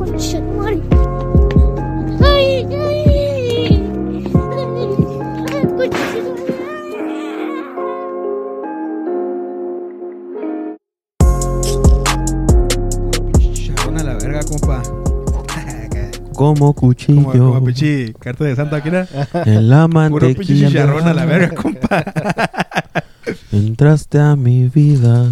concha de madre. Ay, ay. Como Como, cuchillo como pichi, carta de Santa Aquila. en la Puro mantequilla. chicharrón a la verga, compa. Entraste a mi vida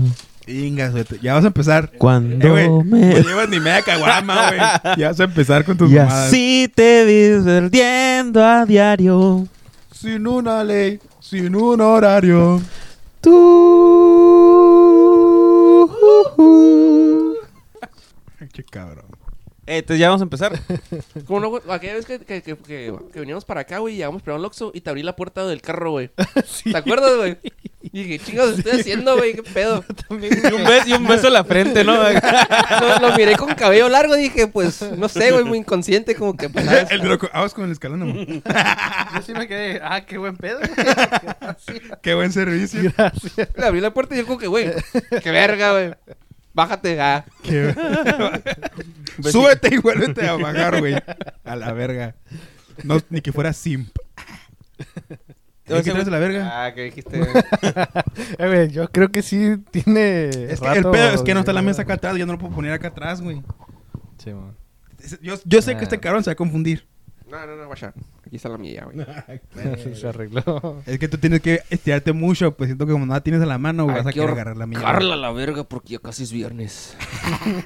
Inga, suerte. ya vas a empezar. cuando Eh, güey, me... No llevas ni media caguama, güey. Ya vas a empezar con tus Y mamadas. así te vi perdiendo a diario. Sin una ley, sin un horario. Tú. Qué cabrón. Eh, entonces ya vamos a empezar. Como no, güey, aquella vez que, que, que, que, que veníamos para acá, güey, y llegamos primero al Oxxo y te abrí la puerta del carro, güey. ¿Te acuerdas, güey? Y dije, chingados, estoy haciendo, güey? ¿Qué pedo? y, un beso, y un beso en la frente, ¿no? Lo, lo miré con cabello largo y dije, pues, no sé, güey, muy inconsciente, como que, pues, ¿sabes? El. Vamos con el escalón, amor. Yo sí me quedé, ah, qué buen pedo. Qué buen servicio. Gracias. Le abrí la puerta y yo como que, güey, qué verga, güey. Bájate, ah. Qué- Súbete y vuélvete a bajar, güey. A la verga. No, ni que fuera simp. ¿Qué traes de la verga? Ah, que dijiste. güey. Eh, yo creo que sí tiene. Es que el rato pedo es que no está la mesa acá atrás. Yo no lo puedo poner acá atrás, güey. Sí, man. Yo, yo sé que Ah. este cabrón se va a confundir. No, no, no, guacha. Aquí está la mía, güey. Se arregló. Es que tú tienes que estirarte mucho, pues siento que como no la tienes a la mano, Ay, vas a querer agarrar la mía. Carla la verga porque ya casi es viernes.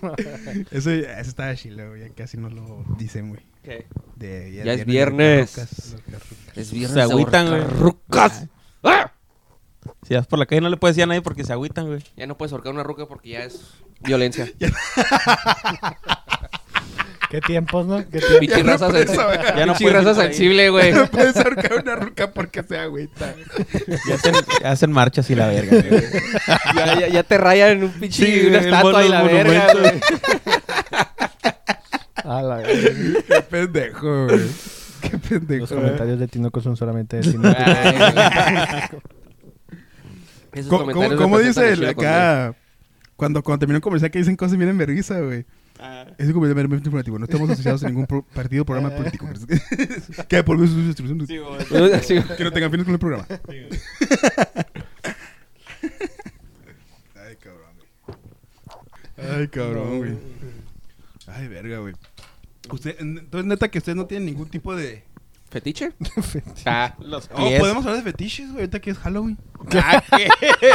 Eso, eso está chilo, güey. Ya casi no lo dicen, güey. ¿Qué? De- Ya es viernes. carrucas. Es viernes. Se agüitan, güey. ¡Rucas! ¡Ah! Si vas por la calle no le puedes decir a nadie porque se agüitan, güey. Ya no puedes ahorcar una ruca porque ya es violencia. ¿Qué tiempos, no? ¿Qué tiempos? Pinche raza, puedes sensi- saber. Ya no puedes raza sensible, güey. No puedes ahorcar una ruca porque se agüita. Ya hacen, hacen marchas y la verga, güey. Ya, ya, ya te rayan en un pinche Sí, una estatua y la verga, güey. Ah, la verga. Qué pendejo, güey. Qué pendejo. Los comentarios de Tinoco son solamente de Tinoco. Ay, ¿Cómo, cómo- dice el acá? Cuando, cuando termina un comercial que dicen cosas bien en vergüenza, güey. Es un comercial meramente informativo. No estamos asociados a ningún pro- partido o programa político. que por su distribución. conmigo. Sí, güey. Que no tengan fines con el programa. Ay, cabrón, güey. Ay, cabrón, güey. Ay, verga, güey. Usted, entonces, neta, que usted no tiene ningún tipo de. ¿Fetiche? Ah, Los Oh, podemos hablar de fetiches, güey. Ahorita que es Halloween. Ah, qué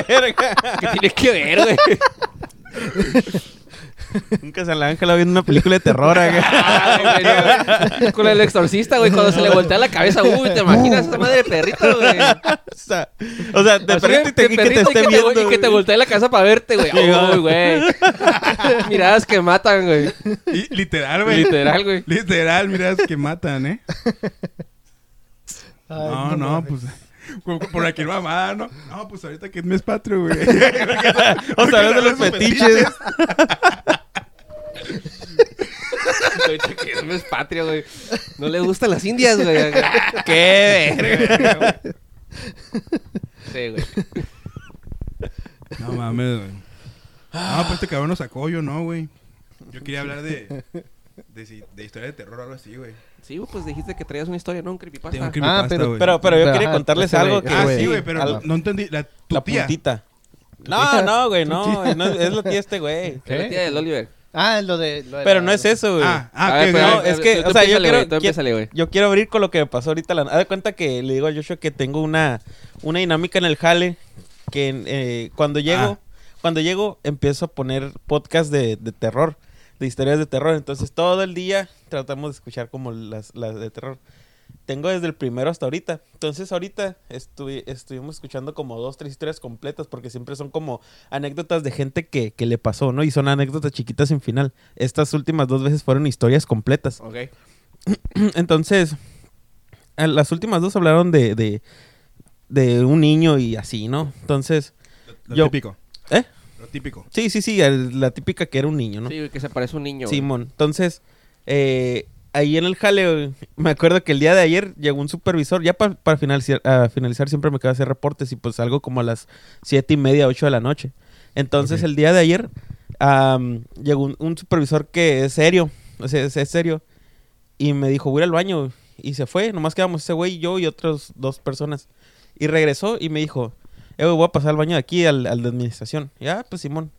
verga. ¿Qué tiene que ver, güey? Nunca se la Ángela viendo una película de terror, güey. Ay. Con el exorcista, güey, cuando se le voltea la cabeza, uy, te imaginas esa madre de perrito, güey. O sea, o sea, de perrito y, te, y que te esté y viendo. y que te voltee la cabeza para verte, güey. Uy, güey. Miradas que matan, güey. Y, literal, güey. Literal, güey. Literal, mira, es que matan, ¿eh? Ay, No, no, pues. Por, aquí mamada, ¿no? No, pues ahorita que es mes patrio, güey. O sea, de los fetiches. Ahorita que no es patria, güey. No le gustan las indias, güey. Qué verga. Sí, güey. No mames, güey. No, pues este cabrón lo sacó yo, no, güey. Yo quería hablar de. De, historia de terror o algo así, güey. Sí, güey, pues dijiste que traías una historia, ¿no? Un creepypasta. Tengo un Ah, pero- güey. Pero, pero yo quería contarles algo güey, que Ah, sí, güey, pero no entendí. La, tu la tía. puntita. No, no, güey, no, no, es la tía este güey. Es la tía del Oliver. Ah, lo de. Lo de Pero la- no es eso, güey. Ah, ah, A ver, ¿qué, pero- güey? no, es que, tú o sea, yo quiero, tú yo quiero abrir con lo que me pasó ahorita. La, haz de cuenta que le digo a Joshua que tengo una, una dinámica en el jale que eh, cuando llego, Ah. cuando llego empiezo a poner podcast de, de terror, de historias de terror. Entonces todo el día tratamos de escuchar como las, las de terror. Tengo desde el primero hasta ahorita. Entonces ahorita estuvi- estuvimos escuchando como dos, tres historias completas porque siempre son como anécdotas de gente que, que le pasó, ¿no? Y son anécdotas chiquitas sin final. Estas últimas dos veces fueron historias completas. Ok. Entonces, las últimas dos hablaron de, de, de un niño y así, ¿no? Entonces, Lo yo- típico. ¿eh? Lo típico. Sí, sí, sí, el- la típica que era un niño, ¿no? Sí, que se parece a un niño. Simón. Entonces, eh, ahí en el jale, güey, me acuerdo que el día de ayer llegó un supervisor, ya pa- para finalizar, a finalizar siempre me quedo a hacer reportes y pues algo como a las siete y media, ocho de la noche. Entonces, Ok. el día de ayer am, llegó un, un supervisor que es serio, O sea, es, es serio. Y me dijo, voy al baño. Y se fue. Nomás quedamos ese güey, yo y otras dos personas. Y regresó y me dijo, eh, voy a pasar al baño de aquí, al, al de administración. Ya, pues Simón.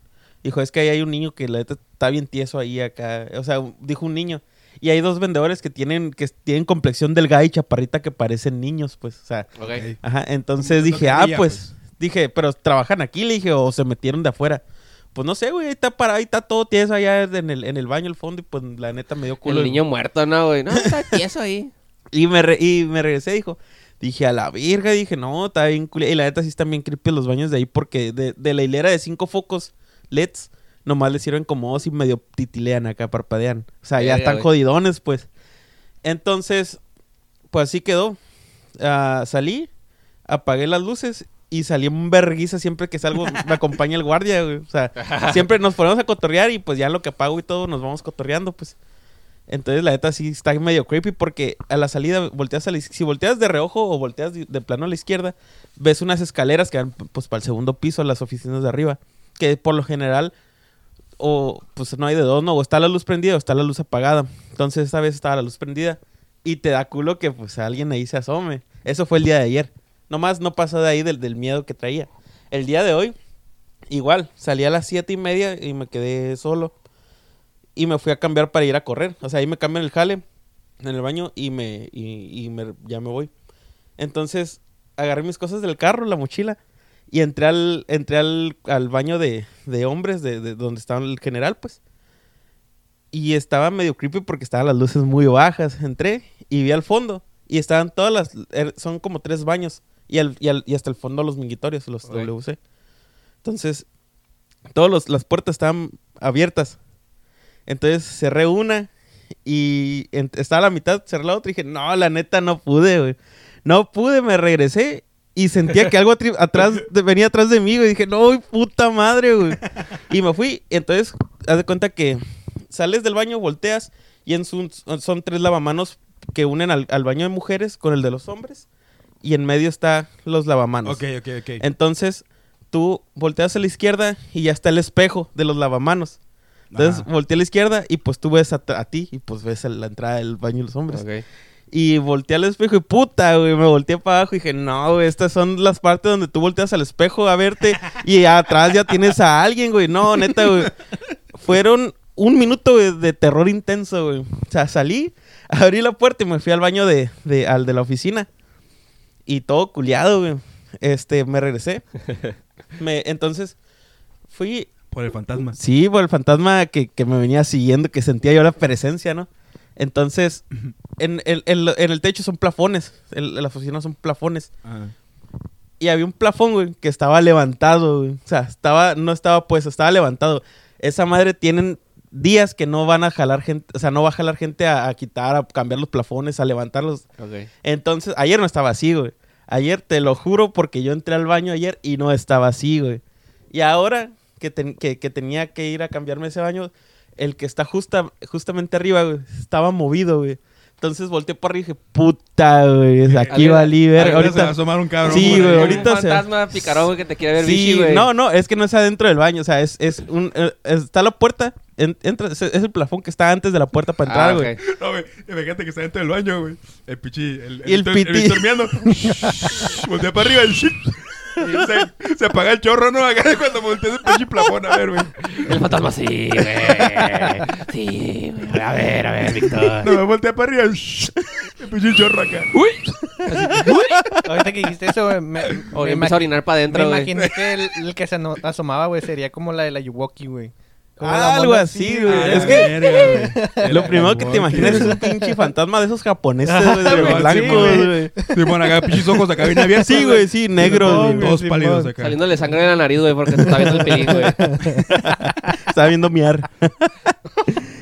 Dijo, es que ahí hay un niño que la neta está bien tieso ahí acá. O sea, dijo un niño. Y hay dos vendedores que tienen, que tienen complexión delgada y chaparrita que parecen niños, pues. O sea, Ok. Ajá, entonces dije, ah, veía, pues, dije, pero trabajan aquí, le dije, o se metieron de afuera. Pues no sé, güey, ahí está parado, ahí está todo tieso allá en el, en el baño al fondo y pues la neta me dio culo. El niño muerto, ¿no, güey? No, está tieso ahí. Y me, re- y me regresé, dijo, dije, a la virga, dije, no, está bien. Y la neta sí están bien creepy los baños de ahí porque de, de la hilera de cinco focos LEDs, nomás les sirven como dos y medio titilean acá, parpadean. O sea, ya están jodidones, pues. Entonces, pues así quedó. Ah, salí, apagué las luces y salí en verguiza siempre que salgo, me acompaña el guardia, güey. O sea, siempre nos ponemos a cotorrear y pues ya lo que apago y todo nos vamos cotorreando, pues. Entonces, la neta sí está medio creepy porque a la salida volteas a la si volteas de reojo o volteas de, de plano a la izquierda, ves unas escaleras que van pues para el segundo piso, las oficinas de arriba, que por lo general o pues no hay de dos, no, o está la luz prendida o está la luz apagada. Entonces, esta vez estaba la luz prendida y te da culo que pues alguien ahí se asome. Eso fue el día de ayer. Nomás no pasa de ahí del, del miedo que traía. El día de hoy, igual, salí a las siete y media y me quedé solo. Y me fui a cambiar para ir a correr. O sea, ahí me cambian el jale en el baño y me, y, y me- ya me voy. Entonces, agarré mis cosas del carro, la mochila, y entré al, entré al, al baño de, de hombres, de, de donde estaba el general, pues. Y estaba medio creepy porque estaban las luces muy bajas. Entré y vi al fondo. Y estaban todas las... er- Son como tres baños. Y, al- y, al- y hasta el fondo los mingitorios, los Ok. WC. Entonces, todas las puertas estaban abiertas. Entonces cerré una y en- estaba a la mitad, cerré la otra y dije, no, la neta no pude, güey. No pude, me regresé y sentía que algo atrás, de- venía atrás de mí, güey. Y dije, no, puta madre, güey. Y me fui. Entonces, haz de cuenta que sales del baño, volteas y en su- son tres lavamanos que unen al, al baño de mujeres con el de los hombres. Y en medio está los lavamanos. Ok, ok, ok. Entonces, tú volteas a la izquierda y ya está el espejo de los lavamanos. Entonces, Ajá. volteé a la izquierda y pues tú ves a, a ti y pues ves a la entrada del baño de los hombres. Ok. Y volteé al espejo y puta, güey, me volteé para abajo y dije, no, güey, estas son las partes donde tú volteas al espejo a verte y atrás ya tienes a alguien, güey. No, neta, güey. Fueron un minuto güey, de terror intenso, güey. O sea, salí, abrí la puerta y me fui al baño de, de- al de la oficina. Y todo culiado, güey. Este, me regresé. Me, entonces, fui Por el fantasma. Sí, por el fantasma que, que me venía siguiendo, que sentía yo la presencia, ¿no? Entonces, en, el- en lo- en el techo son plafones, en, en la oficina son plafones. Ah. Y había un plafón, güey, que estaba levantado, güey. O sea, estaba, no estaba puesto, estaba levantado. Esa madre tienen días que no van a jalar gente, o sea, no va a jalar gente a, a quitar, a cambiar los plafones, a levantarlos. Entonces, ayer no estaba así, güey. Ayer, te lo juro, porque yo entré al baño ayer y no estaba así, güey. Y ahora que, que tenía que ir a cambiarme ese baño, el que está justa, justamente arriba, güey, estaba movido, güey. Entonces volteé para arriba y dije, puta, güey, aquí Alguien- valí ver. Ahorita se va a Ahorita, asomar un cabrón. Sí, güey, Un ahorita se- fantasma picarón güey, que te quiere ver sí, güey. no, no, es que no es adentro del baño, o sea, es, es un, eh, está la puerta, en- entra, es, es el plafón que está antes de la puerta para entrar, Ah, güey. ok. No, güey. Imagínate que está dentro del baño, güey. El pichi. El, Y el Víctor- piti. Víctor meando. Voltea para arriba. El shit. Se, se apaga el chorro, ¿no? Acá cuando voltea ese pinche plafón. A ver, güey. El fantasma sí, güey. Sí, güey. A ver, a ver, Víctor. No, me voltea para arriba. El pinche chorro acá. Ahorita que dijiste eso, güey, me, me, a orinar para me adentro, güey. imaginé que el, el que se asomaba, güey, sería como la de la Yuwoki, güey. Como Ah, algo así, güey. Ah, Es la que lo primero que te imaginas es un pinche fantasma de esos japoneses, güey, de güey, sí, blancos, güey. acá pinches ojos acá bien abiertos. Sí, güey, sí, negros, Todos, pálidos acá. Saliéndole sangre de la nariz, güey, porque se está viendo el pilín, güey. Estaba viendo miar.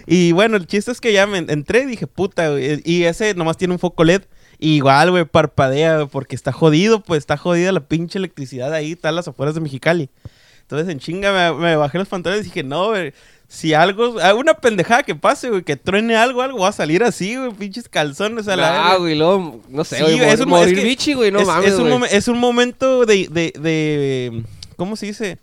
y bueno, el chiste es que ya me entré y dije, puta, güey. Y ese nomás tiene un foco LED. Y igual, güey, parpadea, güey, porque está jodido, pues está jodida la pinche electricidad ahí, está a las afueras de Mexicali. Entonces, en chinga, me, me bajé los pantalones y dije, no, güey, si algo, alguna pendejada que pase, güey, que truene algo, algo va a salir así, güey, pinches calzones a la Ah, güey, luego, no sé, Sí, güey. es un- morir es que bichi, güey, no es, mames, es un güey. es un momento de, de, de- ¿Cómo se dice?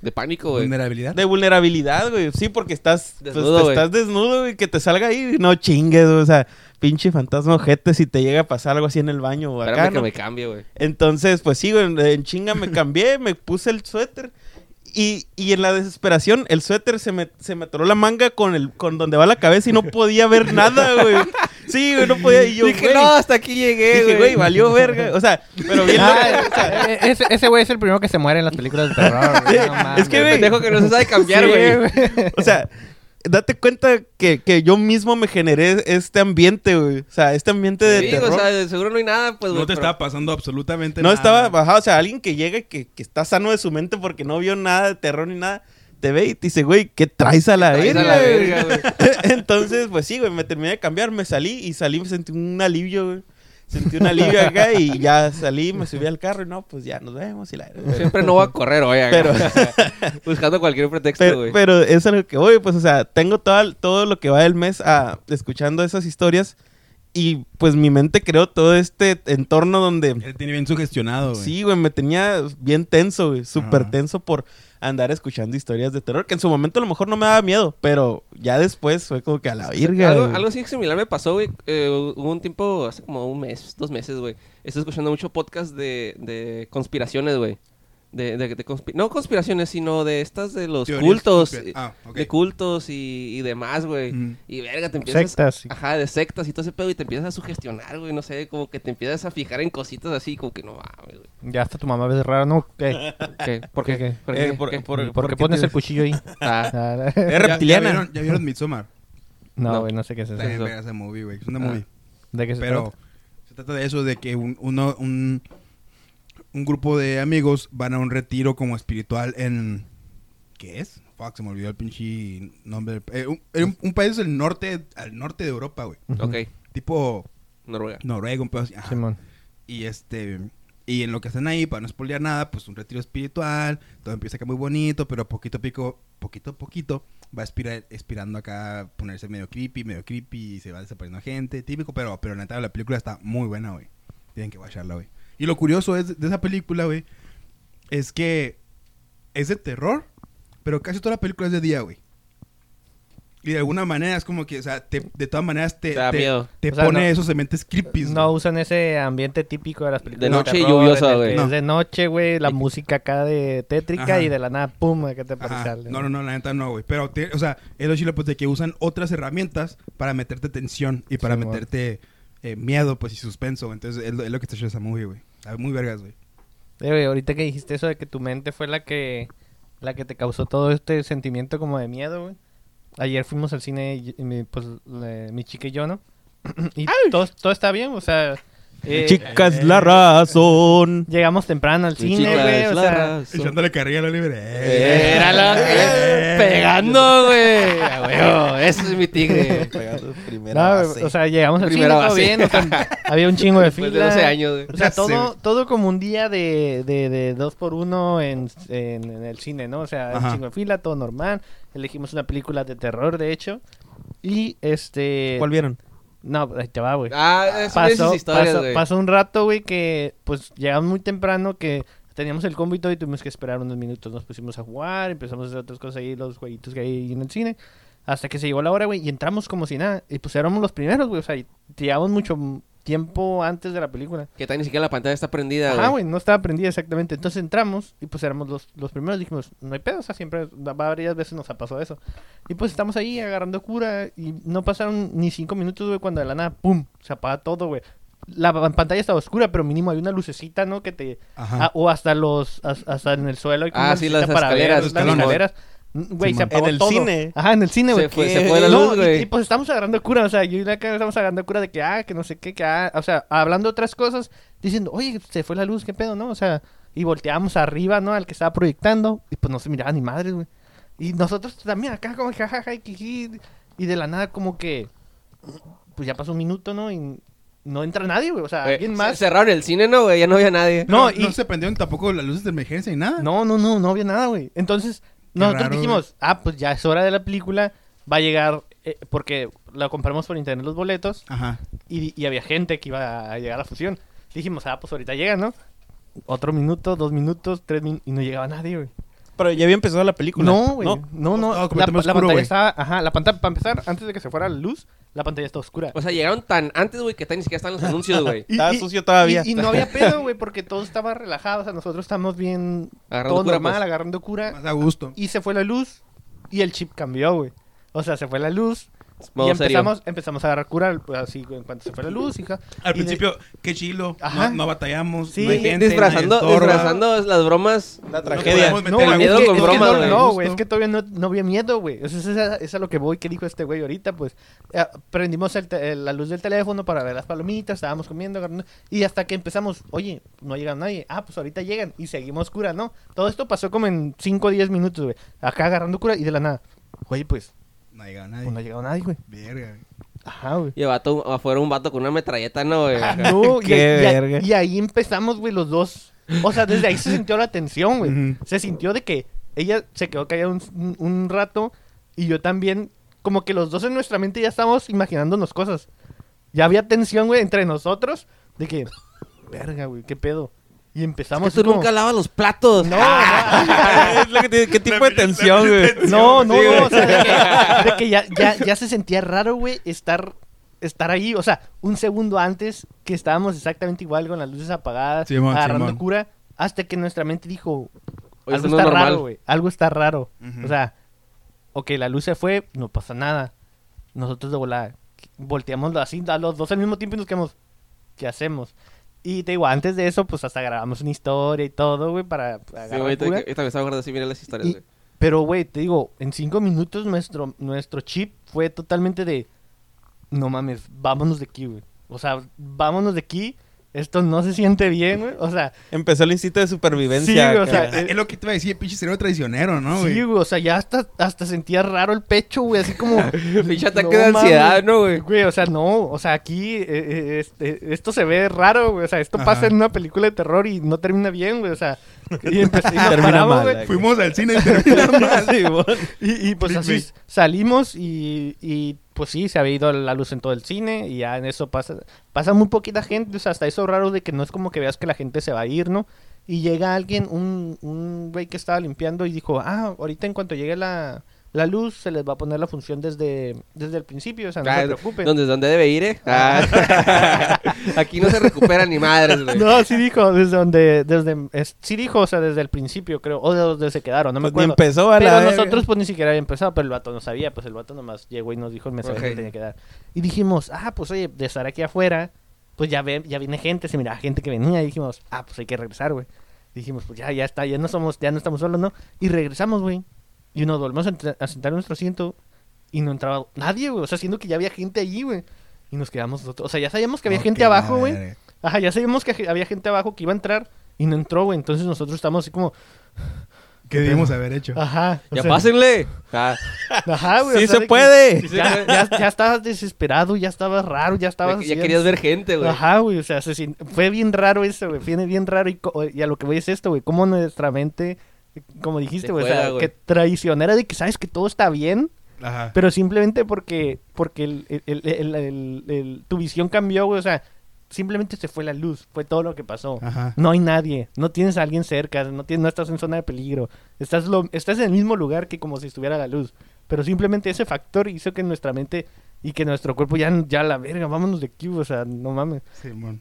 De pánico, güey. Vulnerabilidad. De vulnerabilidad, güey. Sí, porque estás pues, Desnudo, te estás desnudo, güey, que te salga ahí. No chingues, güey. O sea, pinche fantasma ojete si te llega a pasar algo así en el baño o acá, Espérame que ¿no? me cambie, güey. Entonces, pues sí, güey, en chinga me cambié, me puse el suéter. Y, y en la desesperación, el suéter se me, se me atoró la manga con el con donde va la cabeza y no podía ver nada, güey. Sí, güey, no podía. Y yo, Dije, güey, no, hasta aquí llegué, dije, güey, valió verga. O sea, pero bien loco, o sea, Ah, e- ese, ese güey es el primero que se muere en las películas de terror. güey. No. Es que, güey, pendejo que no se sabe cambiar, Sí, güey. O sea, date cuenta que, que yo mismo me generé este ambiente, güey. O sea, este ambiente de Sí, terror. o sea, de seguro no hay nada, pues, no güey. te pero- estaba pasando absolutamente no nada. estaba bajado. O sea, alguien que llega y que, que está sano de su mente porque no vio nada de terror ni nada. Te ve y te dice, güey, ¿qué traes a la Traes a verga? la güey?" verga, güey. Entonces, pues sí, güey, me terminé de cambiar, me salí y salí, me sentí un alivio, güey. Sentí un alivio acá y ya salí, me subí al carro y no, pues ya nos vemos y la... Siempre no va a correr, oye. Pero- Buscando cualquier pretexto, Pero, güey. pero es a lo que voy, pues, o sea, tengo todo, todo lo que va del mes a, escuchando esas historias y pues mi mente creó todo este entorno donde... Él tiene bien sugestionado, güey. Sí, güey, me tenía bien tenso, güey, súper tenso por andar escuchando historias de terror, que en su momento a lo mejor no me daba miedo, pero ya después fue como que a la virga. Algo, algo así similar me pasó, güey. Eh, hubo un tiempo, hace como un mes, dos meses, güey. Estoy escuchando mucho podcast de, de conspiraciones, güey. De, de, de conspi- no conspiraciones, sino de estas de los Teorías cultos. eh, Ah, ok. De cultos y, y demás, güey. Mm. Y verga, te empiezas... Sectas. Ajá, de sectas y todo ese pedo y te empiezas a sugestionar, güey. No sé, como que te empiezas a fijar en cositas así, como que no mames, güey. Ya hasta tu mamá ves raro, ¿no? ¿Qué? ¿Qué? ¿Por qué? ¿Qué? ¿Por Eh, qué? por- ¿Qué? por- ¿Por qué qué pones el cuchillo ahí? Ah, Ah, Es ¿Ya- ¿Ya, reptiliana. vieron, ya vieron Midsommar? No. No, güey, no sé qué es eso. Esa movie, güey. Es una Ah. movie. ¿De qué se Pero trata? se trata de eso, de que un, uno, un, un grupo de amigos van a un retiro como espiritual en... ¿Qué es? Fuck, se me olvidó el pinche nombre. Eh, un, un, un país del norte, al norte de Europa, güey. ok. Tipo Noruega. Noruega, un pedo así. Ajá. Simón. Y este... Y en lo que están ahí, para no spoilear nada, pues un retiro espiritual, todo empieza acá muy bonito, pero poquito a pico, poquito a poquito, va aspirando acá ponerse medio creepy, medio creepy, y se va desapareciendo gente, típico, pero, pero la neta la película está muy buena, güey. Tienen que watcharla, güey. Y lo curioso es de esa película, güey, es que es de terror, pero casi toda la película es de día, güey. Y de alguna manera es como que, o sea, te- de todas maneras te, Te da te- miedo. te O sea, pone no- esos sementes creepy. No usan ese ambiente típico de las películas De noche terror, lluviosa, güey. que No. Es de noche, güey, la música acá de tétrica Ajá. y de la nada, pum, ¿qué te parece? No, no, no, la neta no, güey. Pero, te- o sea, es lo chilo, pues, de que usan otras herramientas para meterte tensión y para Sí, meterte eh, miedo, pues, y suspenso. Entonces, es lo, es lo que está hecho esa movie, güey. Está muy vergas, güey. Eh, güey, ahorita que dijiste eso de que tu mente fue la que la que te causó todo este sentimiento como de miedo, güey. Ayer fuimos al cine, y- y mi, pues, le- mi chica y yo, ¿no? y todo, todo está bien, o sea... eh, Chicas, la razón. Llegamos temprano al cine, güey, o sea... Echándole carrilla a la libre. Eh, Era la pegando, güey. Ese es mi tigre. No, güey, o sea, llegamos al Primera cine, todo base. bien, o sea, había un chingo de Después fila. de 12 años, güey. O sea, todo, todo como un día de, de, de dos por uno en, en, en el cine, ¿no? O sea, un Ajá. chingo de fila, todo normal. Elegimos una película de terror, de hecho. Y este... ¿Cuál vieron? No, ahí te va, güey. Ah, eso pasó, historias, pasó, pasó un rato, güey, que pues llegamos muy temprano, que teníamos el combo y todo y tuvimos que esperar unos minutos. Nos pusimos a jugar, empezamos a hacer otras cosas ahí, los jueguitos que hay en el cine. Hasta que se llegó la hora, güey, y entramos como si nada. Y pues éramos los primeros, güey, o sea, llegamos mucho tiempo antes de la película. Que tal ni siquiera la pantalla está prendida, Ajá, güey. no estaba prendida exactamente. Entonces entramos y pues éramos los, los primeros. Dijimos, no hay pedo, o sea, siempre, va- varias veces nos ha pasado eso. Y pues estamos ahí agarrando cura y no pasaron ni cinco minutos, güey, cuando de la nada, ¡pum! Se apaga todo, güey. La pa- pantalla estaba oscura, pero mínimo hay una lucecita, ¿no? Que te... Ajá. ah, o hasta los... as- Hasta en el suelo. hay Ah, sí, las para ver, escaleras, las escaleras. Güey, se apagó En el todo. cine. Ajá, en el cine, güey. Se fue, se fue la No, luz, y- güey. Y, pues estamos agarrando cura, o sea, yo y la cara estamos agarrando cura de que, ah, que no sé qué, que, ah, o sea, hablando otras cosas, diciendo, oye, se fue la luz, qué pedo, ¿no? O sea, y volteábamos arriba, ¿no? Al que estaba proyectando, y pues no se miraba ni madre, güey. Y nosotros también acá como que, jajaja, y y de la nada como que, pues ya pasó un minuto, ¿no? Y no entra nadie, güey, o sea, Güey, alguien más. Cerraron el cine, ¿no, güey? Ya no había nadie. No, No, y- no se prendieron tampoco las luces de emergencia ni nada. No, no, no, no había nada, güey. Entonces, nosotros raro, dijimos, ah, pues ya es hora de la película, va a llegar, eh, porque la compramos por internet los boletos, Ajá. y, y había gente que iba a llegar a la fusión. Dijimos, ah, pues ahorita llega, ¿no? Otro minuto, dos minutos, tres minutos, y no llegaba nadie, güey. Pero ya había empezado la película. No, güey. No, no. Estaba La, pantalla estaba. Ajá, la pantalla, para empezar, antes de que se fuera la luz, la pantalla está oscura. O sea, llegaron tan antes, güey, que tan ni siquiera estaban los anuncios, güey. Estaba sucio todavía. Y, y no había pedo, güey, porque todo estaba relajado. O sea, nosotros estamos bien. Agarrando todo cura, normal, pues. agarrando cura. Más a gusto. Y se fue la luz y el chip cambió, güey. O sea, se fue la luz. Modo y serio. empezamos, empezamos a agarrar cura pues, así en cuanto se fue la luz, hija. Al Y de- principio, qué chilo. Ajá. No, no batallamos. Sí. no hay gente, disfrazando, las bromas. La No tragedia. No, es miedo que, con es que bromas, no, güey. no, es que todavía no, no había miedo, güey. Eso es, esa- es a lo que voy, que dijo este güey ahorita, pues. Eh, prendimos el te- la luz del teléfono para ver las palomitas, estábamos comiendo, agarrando, y hasta que empezamos, oye, no ha llegado nadie. Ah, pues ahorita llegan, y seguimos cura, ¿no? Todo esto pasó como en 5 o 10 minutos, güey. Acá agarrando cura, y de la nada, güey, pues, No ha llegado nadie. pues no ha llegado nadie, güey. Verga. Ajá, güey. Y el vato, afuera un vato con una metralleta, ¿no, güey? No, y, Qué y- verga. y ahí empezamos, güey, los dos. O sea, desde ahí se sintió la tensión, güey. Se sintió de que ella se quedó callada un, un- un rato y yo también, como que los dos en nuestra mente ya estábamos imaginándonos cosas. Ya había tensión, güey, entre nosotros de que, verga, güey, qué pedo. Y empezamos Es que tú como- nunca lavas los platos. No, Es lo que te- ¿Qué tipo de tensión, güey? no, no, Sí, no, güey. o sea, de que, de que ya, ya, ya se sentía raro, güey, estar, estar ahí. O sea, un segundo antes que estábamos exactamente igual con las luces apagadas, Simón, agarrando cura, hasta que nuestra mente dijo, Oye, algo no está raro, güey, algo está raro. Ujú. O sea, ok, la luz se fue, no pasa nada. Nosotros de volada volteamos así a los dos al mismo tiempo y nos quedamos, ¿qué hacemos? Y te digo, antes de eso, pues hasta grabamos una historia y todo, güey, para Sí, agarrar güey, ahorita me estaba así, mira las historias, Y- güey. Pero, güey, te digo, en cinco minutos nuestro, nuestro chip fue totalmente de... No mames, vámonos de aquí, güey. O sea, vámonos de aquí. Esto no se siente bien, güey. O sea, Empezó el instinto de supervivencia. Sí, güey, o acá. sea, Es lo que te iba a decir, pinche cerebro traicionero, ¿no, güey? sí, güey. O sea, ya hasta, hasta sentía raro el pecho, güey. Así como... Pinche ataque No de ansiedad. ¿no, güey? Güey, o sea, no. O sea, aquí eh, eh, este, esto se ve raro, güey. O sea, esto Ajá. pasa en una película de terror y no termina bien, güey. O sea, y, empecé, y nos Termina paramos, mal, güey. acá. Fuimos al cine y terminamos mal. Sí, güey. Y, y, pues así salimos y, y, pues sí, se había ido la luz en todo el cine y ya en eso pasa pasa muy poquita gente, o sea, hasta eso raro de que no es como que veas que la gente se va a ir, ¿no? Y llega alguien, un, un güey que estaba limpiando y dijo, ah, ahorita en cuanto llegue la, la luz se les va a poner la función desde, desde el principio, o sea, no Ah, se preocupen. ¿Dónde, ¿Dónde debe ir, eh? Ah. Aquí no se recupera ni madres, güey. No, sí dijo, desde donde, desde, es- sí dijo, o sea, desde el principio, creo, o de donde se quedaron, no me Pues ni acuerdo. empezó a la Pero verga. nosotros pues ni siquiera había empezado, pero el vato no sabía, pues el vato nomás llegó y nos dijo el mensaje que Ok. tenía que dar. Y dijimos, ah, pues oye, de estar aquí afuera, pues ya ve, ya viene gente, se mira gente que venía y dijimos, ah, pues hay que regresar, güey. Dijimos, pues ya, ya está, ya no somos, ya no estamos solos, ¿no? Y regresamos, güey. Y nos volvemos a, sentar en nuestro asiento y no entraba nadie, güey. O sea, siendo que ya había gente allí, güey. Y nos quedamos nosotros. O sea, ya sabíamos que había gente abajo, güey. Ajá, ya sabíamos que había gente abajo que iba a entrar y no entró, güey. Entonces nosotros estamos así como, ¿Qué debimos haber hecho? ajá. Ya sea, pásenle. Ah. Ajá, güey. o Sí sea, se que puede. Ya, ya, ya estabas desesperado, ya estabas raro, ya estabas... Ya, ya querías ver gente, güey. Ajá, güey, o sea, se fue bien raro eso, güey, viene bien raro y, y a lo que voy es esto, güey, cómo nuestra mente, como dijiste, güey, o sea, que traicionera de que sabes que todo está bien, Ajá. pero simplemente porque, porque el, el- el- el- el- el- tu visión cambió, güey, o sea, simplemente se fue la luz, fue todo lo que pasó. Ajá. No hay nadie, no tienes a alguien cerca, no, tienes, no estás en zona de peligro, estás, lo, estás en el mismo lugar que como si estuviera la luz. Pero simplemente ese factor hizo que nuestra mente y que nuestro cuerpo ya, ya la verga, vámonos de aquí, o sea, no mames. Simón.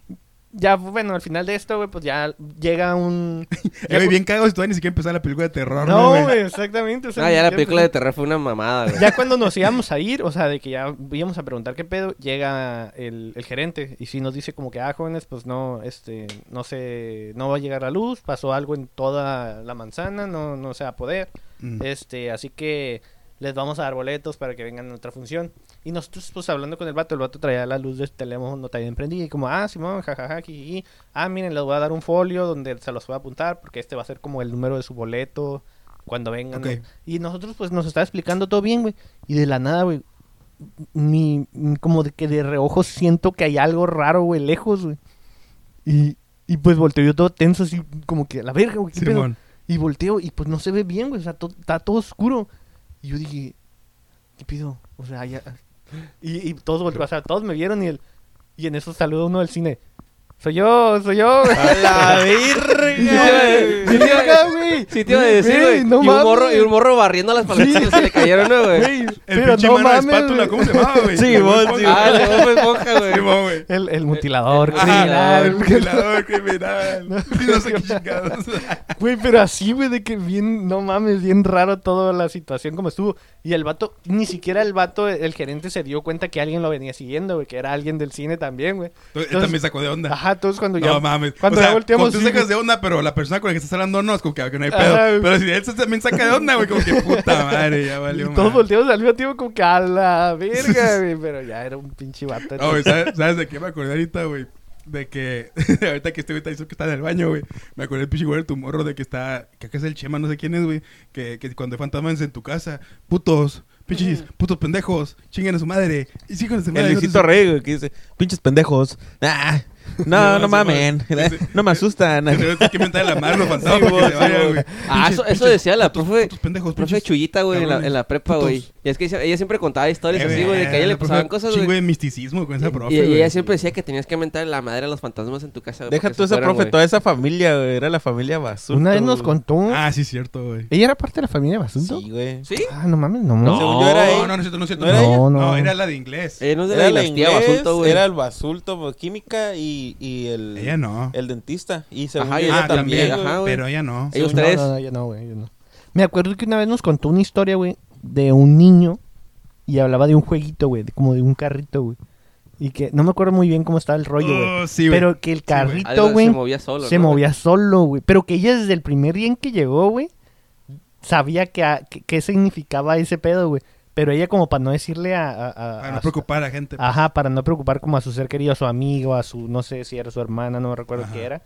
Ya, bueno, al final de esto, güey, pues ya llega un... Ya, güey, bien cagados todavía ni siquiera empezó la película de terror, ¿no, No, güey? exactamente. o sea, Ah, ni ya la película de terror fue una mamada, güey. Ya cuando nos íbamos a ir, o sea, de que ya íbamos a preguntar qué pedo, llega el, el gerente y sí nos dice como que, ah, jóvenes, pues no, este, no sé, no va a llegar la luz, pasó algo en toda la manzana, no, no se va a poder, Mm. este, así que les vamos a dar boletos para que vengan a otra función. Y nosotros, pues, hablando con el vato, el vato traía la luz del teléfono también prendida y como, ah, Simón, jajaja, jiji. Ah, miren, les voy a dar un folio donde se los voy a apuntar porque este va a ser como el número de su boleto cuando vengan. Y nosotros, pues, nos estaba explicando todo bien, güey. Y de la nada, güey, ni, ni como de que de reojo siento que hay algo raro, güey, lejos, güey. Y, y pues volteo yo todo tenso, así como que a la verga, güey, ¿qué pedo? Simón. Y volteo y pues no se ve bien, güey. O sea, to- está todo oscuro. Y yo dije, ¿qué pido? O sea, ya. Y, y todos voltearon, o sea, todos me vieron y el. Y en eso saluda uno del cine. Soy yo, soy yo. A la virga, "¿Qué verga, güey?". güey. Sí, te iba a decir, güey. no y, un morro, y un morro barriendo las paletas y se le cayeron, ¿no, güey. El pero pinche no mano de espátula. ¿cómo se llamaba, güey? Sí, vos, sí. Ah, el güey. El, el mutilador criminal. el mutilador criminal. No sé qué chingados. Güey, pero así, güey, de que bien, no mames, bien raro toda la situación como estuvo. Y el vato, ni siquiera el vato, el gerente se dio cuenta que alguien lo venía siguiendo, güey, que era alguien del cine también, güey. Él también sacó de onda. Ajá, todos cuando ya... No mames. Cuando o sea, ya volteamos... cuando tú sacas de onda, pero la persona con la que estás hablando no, es como que, ah, que no hay Ajá, pedo. güey. Pero si él se- también saca de onda, güey, como que puta madre, ya Y valió. todos madre. volteamos al mismo tiempo como que a la verga, güey. Pero ya era un pinche vato. Güey, ¿sabes, ¿sabes de qué me acordé ahorita, güey? De que, ahorita que este güey te hizo que está en el baño, güey. Me acordé del pinche güey de tu morro de que está, que acá es el Chema, no sé quién es, güey. Que, que cuando hay fantasmas en tu casa, putos, pinches, putos pendejos, chinguen a su madre. Y sí, con su El madre. Luisito Rey, güey, que dice, pinches pendejos. Ah, no, No, mamen. No me asustan. Que inventar la mano los fantasmas güey. Ah, eso, eso decía la profe, putos pendejos, profe pinches Chuyita, güey, en la, en la prepa, putos. güey. Y es que ella, siempre contaba historias Eh, así, güey, de que a ella le profe, pasaban cosas, Chingo güey. de misticismo con esa profe, Y, y güey. ella siempre decía que tenías que mentar la madre a los fantasmas en tu casa. Deja tú esa fueran, profe, güey. toda esa familia, güey. Era la familia Basulto. Una vez nos contó... Ah, sí, cierto, güey. ¿Ella era parte de la familia Basunto? Sí, güey. ¿Sí? Ah, no mames, no. No. Según yo era No, ella. no, no no. ¿No? No, No, no. era la de inglés. De la Era la dinastía inglés, Basulto, güey. era el Basulto, química y, y el, Ella no. el dentista. Y según Ajá, ella ah, también, también, ajá, güey. pero ella no. Ellos No, tres. No, no, no. Me acuerdo que una vez nos contó una historia, güey, de un niño y hablaba de un jueguito, güey, como de un carrito, güey. Y que no me acuerdo muy bien cómo estaba el rollo, güey. Oh, sí, pero que el güey. carrito, güey, se movía solo, se movía solo, güey. Pero que ella desde el primer día en que llegó, güey, sabía que, a- que, qué significaba ese pedo, güey. Pero ella como para no decirle a... a- a- Para no preocupar a gente. Ajá, para no preocupar como a su ser querido, a su amigo, a su, no sé si era su hermana, no me recuerdo qué era.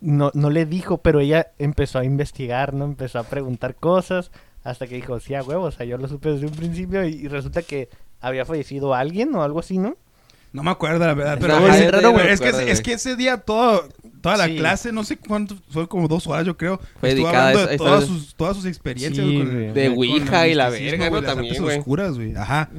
No, no le dijo, pero ella empezó a investigar, ¿no? Empezó a preguntar cosas, hasta que dijo, sí, a huevo, o sea, yo lo supe desde un principio y, y resulta que había fallecido alguien o algo así, ¿no? No me acuerdo, la verdad. Pero, bien raro, güey. es, que, es que ese día todo, toda la Sí. clase, no sé cuánto, fue como dos horas, yo creo. Fue estuvo dedicada a hablando de esa- todas esa- sus, todas sus experiencias. Sí, con-. De con Ouija y la verga, güey, las También, güey. oscuras, güey. Ajá.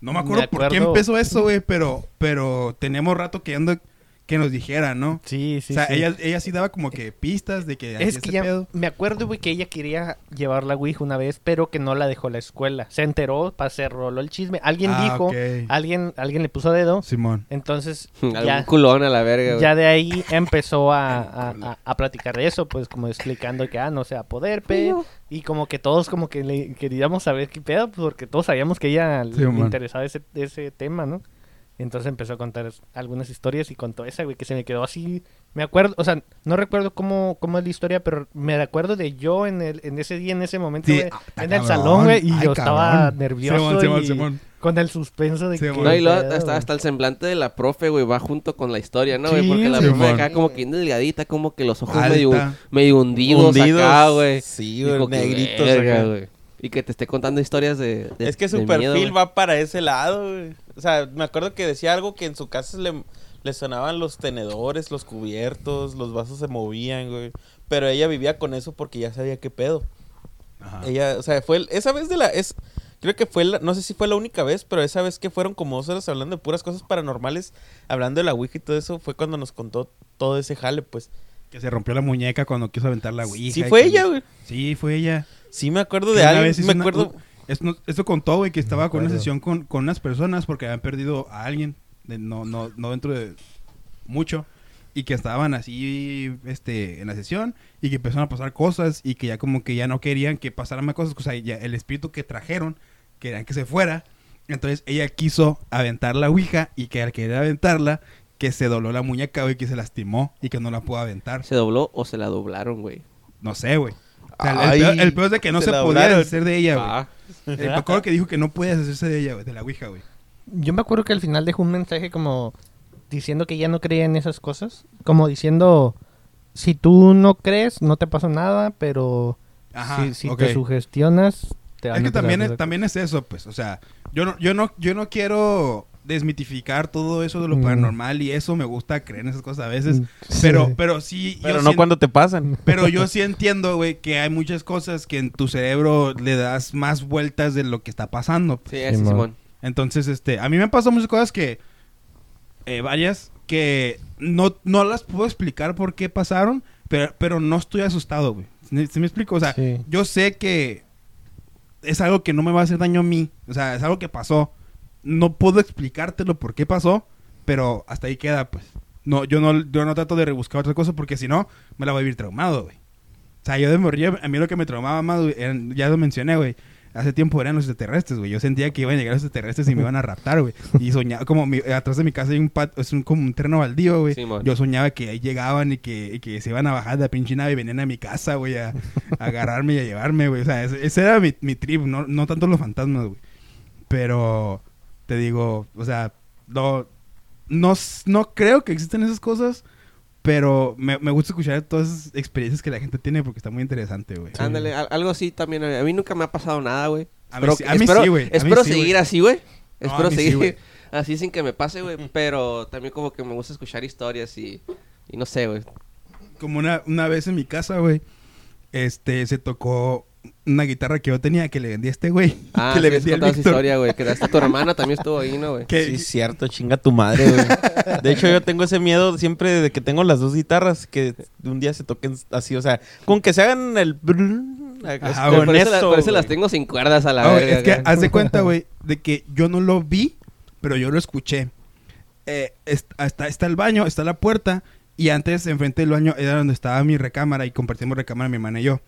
No me Me acuerdo por qué empezó eso, güey, pero, pero teníamos rato queriendo que nos dijera, ¿no? Sí, sí, o sea, sí. ella, ella sí daba como que pistas de que hacía Es que ya pedo. me acuerdo, güey, que ella quería llevar la Ouija una vez, pero que no la dejó la escuela. Se enteró, pa- se roló el chisme. Alguien Ah, dijo, alguien, alguien le puso dedo. Simón. Entonces, Algún ya, culón a la verga, güey. ya de ahí empezó a, a, a- a platicar de eso, pues como explicando que, ah, no se va a poder, pe. Y como que todos como que le queríamos saber qué pedo, porque todos sabíamos que ella le, Sí, le man. interesaba ese, ese tema, ¿no? Entonces empezó a contar algunas historias y contó esa, güey, que se me quedó así. Me acuerdo, o sea, no recuerdo cómo, cómo es la historia, pero me acuerdo de yo en, el, en ese día, en ese momento, Sí, güey, ah, en el salón, güey, y Ay, yo estaba nervioso Simón, Simón, y Simón. con el suspenso de Sí, que... No, y luego hasta, el semblante de la profe, güey, va junto con la historia, ¿no, güey? Sí, Porque la sí, profe acá como que delgadita, como que los ojos Alta. medio, medio hundidos, Hundidos, acá, güey. sí, Y güey, negritos verga, acá. güey. Y que te esté contando historias de, de- es que su de perfil miedo, güey. va para ese lado, güey. O sea, me acuerdo que decía algo que en su casa le, le sonaban los tenedores, los cubiertos, los vasos se movían, güey. Pero ella vivía con eso porque ya sabía qué pedo. Ajá. Ella, o sea, fue el- esa vez de la es creo que fue la, no sé si fue la única vez, pero esa vez que fueron como dos horas hablando de puras cosas paranormales, hablando de la Ouija y todo eso, fue cuando nos contó todo ese jale, pues. Que se rompió la muñeca cuando quiso aventar la Ouija. sí fue ella, güey. Sí, fue ella. Sí me acuerdo de hizo me una- acuerdo. Esto, esto contó, güey, que estaba con una sesión con, con unas personas porque habían perdido a alguien, de- no, no, no dentro de mucho, y que estaban así este, en la sesión y que empezaron a pasar cosas y que ya como que ya no querían que pasaran más cosas, o sea, ya el espíritu que trajeron querían que se fuera, entonces ella quiso aventar la Ouija y que al querer aventarla, que se dobló la muñeca, güey, que se lastimó y que no la pudo aventar. ¿Se dobló o se la doblaron, güey? No sé, güey. Sea, el- Ay, el, peor, el peor es de que no se se, podía deshacer de ella, güey. Ah, Eh, me acuerdo que dijo que no puede deshacerse de ella, güey, de la Ouija, güey. Yo me acuerdo que al final dejó un mensaje como diciendo que ya no creía en esas cosas. Como diciendo, si tú no crees, no te pasa nada, pero Ajá, si, te sugestionas, te van Es a que empezar también a es, también es eso, pues. O sea, yo no, yo no, yo no quiero desmitificar todo eso de lo Mm. paranormal y eso me gusta creer en esas cosas a veces. Mm, Pero, sí. pero sí. Pero yo no sí- cuando te pasan. Pero yo sí entiendo, güey, que hay muchas cosas que en tu cerebro le das más vueltas de lo que está pasando. sí, ese Simón. Simón. Entonces, este, a mí me han pasado muchas cosas que, eh, varias, que no, no las puedo explicar por qué pasaron, pero, pero no estoy asustado, güey. ¿Sí, sí me explico? O sea, Sí. yo sé que es algo que no me va a hacer daño a mí. O sea, es algo que pasó. No puedo explicártelo por qué pasó, pero hasta ahí queda, pues. No, yo no, yo no trato de rebuscar otra cosa porque si no, me la voy a vivir traumado, güey. O sea, yo de morir, a mí lo que me traumaba más, güey, eran- ya lo mencioné, güey. Hace tiempo eran los extraterrestres, güey. Yo sentía que iban a llegar los extraterrestres y me iban a raptar, güey. Y soñaba, como mi- atrás de mi casa hay un pat, es un, como un terreno baldío, güey. Simón. Yo soñaba que ahí llegaban y que, y que se iban a bajar de la pinche nave y venían a mi casa, güey, a, a agarrarme y a llevarme, güey. O sea, ese, ese era mi, mi trip, no, no tanto los fantasmas, güey. Pero, te digo, o sea, no, no, no creo que existen esas cosas, pero me, me gusta escuchar todas esas experiencias que la gente tiene porque está muy interesante, güey. Ándale, al- algo así también. A mí nunca me ha pasado nada, güey. A mí Espero, sí- que- a mí espero- sí, güey. Espero sí, seguir así, güey. No, Espero seguir así sin que me pase, güey. Pero también como que me gusta escuchar historias y, y no sé, güey. Como una, una vez en mi casa, güey, este, se tocó una guitarra que yo tenía que le vendí a este güey. Ah, que le vendí contado esa historia, güey. Que hasta tu hermana también estuvo ahí, ¿no, güey? Que- Sí, es cierto, chinga tu madre, güey. De hecho, yo tengo ese miedo siempre de que tengo las dos guitarras que un día se toquen así, o sea, con que se hagan el... Ajá, con por eso, la- eso, por eso las tengo sin cuerdas a la Ah, verga. es que haz de cuenta, güey, de que yo no lo vi, pero yo lo escuché. Eh, est- está, está el baño, está la puerta, y antes, enfrente del baño, era donde estaba mi recámara, y compartimos recámara mi hermana y yo.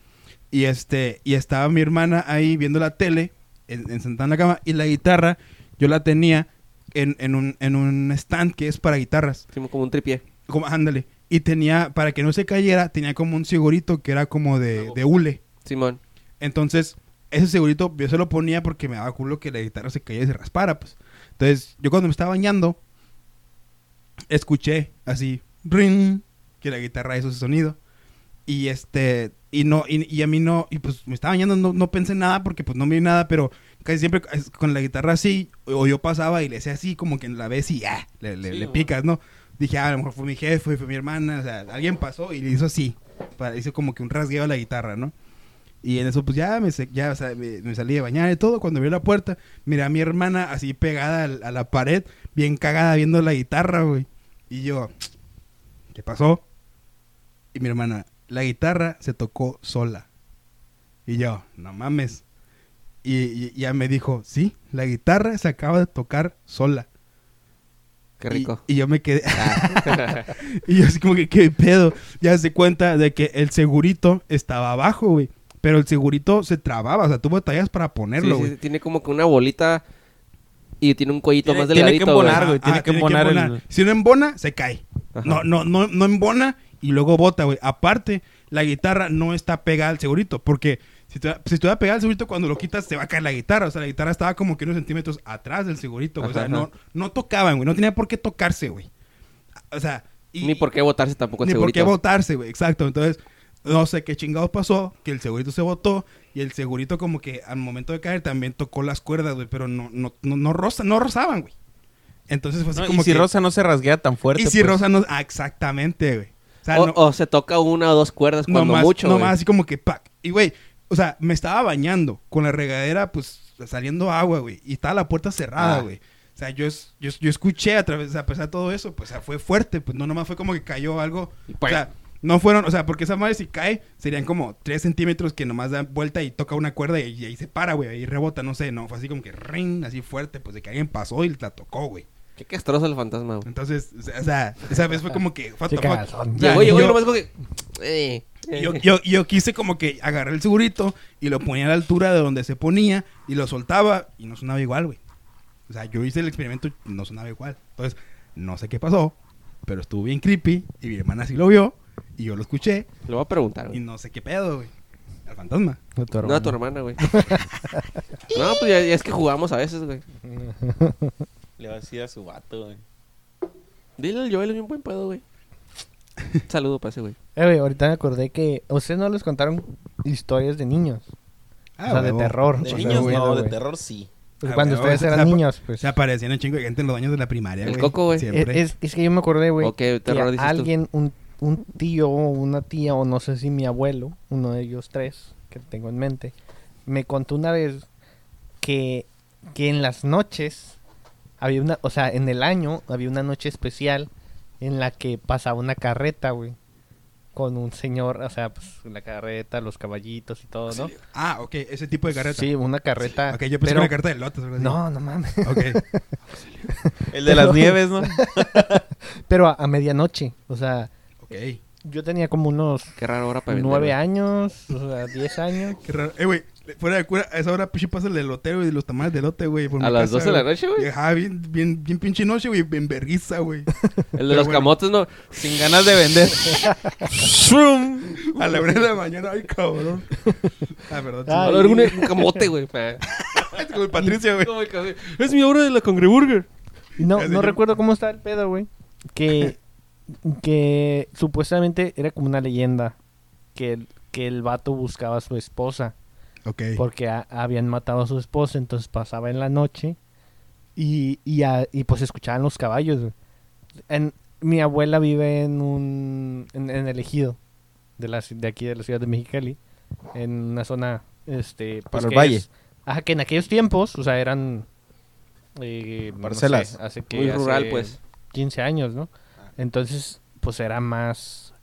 Y este, y estaba mi hermana ahí viendo la tele, en, en- sentada en la cama, y la guitarra, yo la tenía en, en un, en un stand que es para guitarras. Sí, como un tripié. Como, ándale. Y tenía, para que no se cayera, tenía como un segurito que era como de, de hule. Simón. Entonces, ese segurito yo se lo ponía porque me daba culo que la guitarra se cayera y se raspara, pues. Entonces, yo cuando me estaba bañando, escuché así, ring, que la guitarra hizo ese sonido. Y este, y no, y, y a mí no, y pues me estaba bañando, no, no pensé nada porque pues no vi nada, pero casi siempre con la guitarra así, o yo pasaba y le hacía así, como que la ves y ya, le, le- Sí, le güey. picas, ¿no? Dije, ah, a lo mejor fue mi jefe, fue mi hermana, o sea, alguien pasó y le hizo así, para, hizo como que un rasgueo a la guitarra, ¿no? Y en eso, pues ya me, ya, o sea, me, me salí de bañar y todo. Cuando vi la puerta, miré a mi hermana así pegada a, la pared, bien cagada viendo la guitarra, güey. Y yo, ¿qué pasó? Y mi hermana, la guitarra se tocó sola. Y yo, no mames. Y, ya me dijo, sí, la guitarra se acaba de tocar sola. Qué rico. Y, yo me quedé. y yo así como que, ¿qué pedo? Ya se cuenta de que el segurito estaba abajo, güey. Pero el segurito se trababa, o sea, tuvo tallas para ponerlo, sí, güey. sí, tiene como que una bolita y tiene un cuellito Tiene- más tiene que delgadito, embonar, güey. tiene que embonar el- Si no embona, se cae. Ajá. No, no, no, no embona y luego bota, güey. Aparte, la guitarra no está pegada al segurito, porque si te, si estuviera pegada al segurito, cuando lo quitas, se va a caer la guitarra. O sea, la guitarra estaba como que unos centímetros atrás del segurito, güey. O sea, Ajá, no, no tocaban, güey. No tenía por qué tocarse, güey. O sea... y- Ni por qué botarse tampoco el ni por segurito. qué botarse, güey. Exacto. Entonces, no sé qué chingados pasó, que el segurito se botó y el segurito como que al momento de caer también tocó las cuerdas, güey, pero no no no no, roza- no rozaban, güey. Entonces fue así No, como y si que Rosa no se rasguea tan fuerte. y si pues, rosa no ah, exactamente, güey. O sea, o, no, o se toca una o dos cuerdas cuando nomás, mucho, nomás así como que pac. Y güey, o sea, me estaba bañando con la regadera pues saliendo agua, güey, y estaba la puerta cerrada, Ah. güey. O sea, yo, yo, yo escuché a través, a pesar de todo eso, pues o sea, fue fuerte, pues no nomás fue como que cayó algo. O ¡pum! sea, no fueron, o sea, porque esa madre si cae, serían como 3 centímetros que nomás da vuelta y toca una cuerda y, y ahí se para, güey, ahí rebota, no sé, no, fue así como que ring, así fuerte, pues de que alguien pasó y la tocó, güey. Qué castroso el fantasma, güey. Entonces, o sea, o sea, esa vez fue como que, what the fuck. Llegó, llegó y yo- nomás como que... Eh, yo, yo, yo quise como que agarrar el segurito y lo ponía a la altura de donde se ponía y lo soltaba y no sonaba igual, güey. O sea, yo hice el experimento y no sonaba igual. Entonces, no sé qué pasó, pero estuvo bien creepy y mi hermana sí lo vio y yo lo escuché Lo voy a preguntar, y no sé qué pedo, güey. Al fantasma. No, tu No, a tu hermana, güey. no, pues ya, ya es que jugamos a veces, güey. Le va a decir a su vato, güey. Dile al Joel, es un buen pedo, güey. Saludo para ese, güey. Eh, güey, ahorita me acordé que a ustedes no les contaron historias de niños. o sea, de terror. De o sea, niños güey, no, de güey. terror sí. Pues Ah, cuando huevo, ustedes se eran niños, pues. Se aparecían un chingo de gente en los baños de la primaria, El güey. coco, güey. Siempre. Es, es que yo me acordé, güey, ¿O qué que terror dices tú? alguien, un, un tío o una tía, o no sé si mi abuelo, uno de ellos tres, que tengo en mente, me contó una vez que, que en las noches había una, o sea, en el año había una noche especial en la que pasaba una carreta, güey. con un señor, o sea, pues la carreta, los caballitos y todo, ¿no? Ah, ok, ese tipo de carreta. Sí, una carreta. Ok, yo pensé pero- que una carreta de lotes. o algo así. No, no mames. Ok. El de las nieves, ¿no? Pero a, a medianoche, o sea, Ok. yo tenía como unos Qué raro hora para nueve años, o sea, diez años. Qué raro. Eh, güey, fuera de cura, a esa hora pinche pasa el elotero y los tamales de elote, güey. por A mi las casa, 12 de la noche, güey. Ajá, bien, bien, bien pinche noche, güey. En vergüenza, güey. El de los bueno. camotes, ¿no? Sin ganas de vender. ¡Shroom! A la una de la mañana, ay, cabrón. Ah, perdón. Ah, A ver, un, camote, güey. Es como el Patricia, güey. Es mi hora de la Congreburger. Y no, no recuerdo cómo está el pedo, güey. Que, que supuestamente era como una leyenda que, el- que el vato buscaba a su esposa. Ok. porque a- habían matado a su esposa, entonces pasaba en la noche y, y, a- y, pues escuchaban los caballos. En, mi abuela vive en un en, en el ejido de, la, ci- de aquí de la ciudad de Mexicali, en una zona este pues, Para el valle. es- ajá, que en aquellos tiempos, o sea, eran eh, no Parcelas. sé, hace que Muy hace rural, pues. 15 años, ¿no? Entonces, pues era más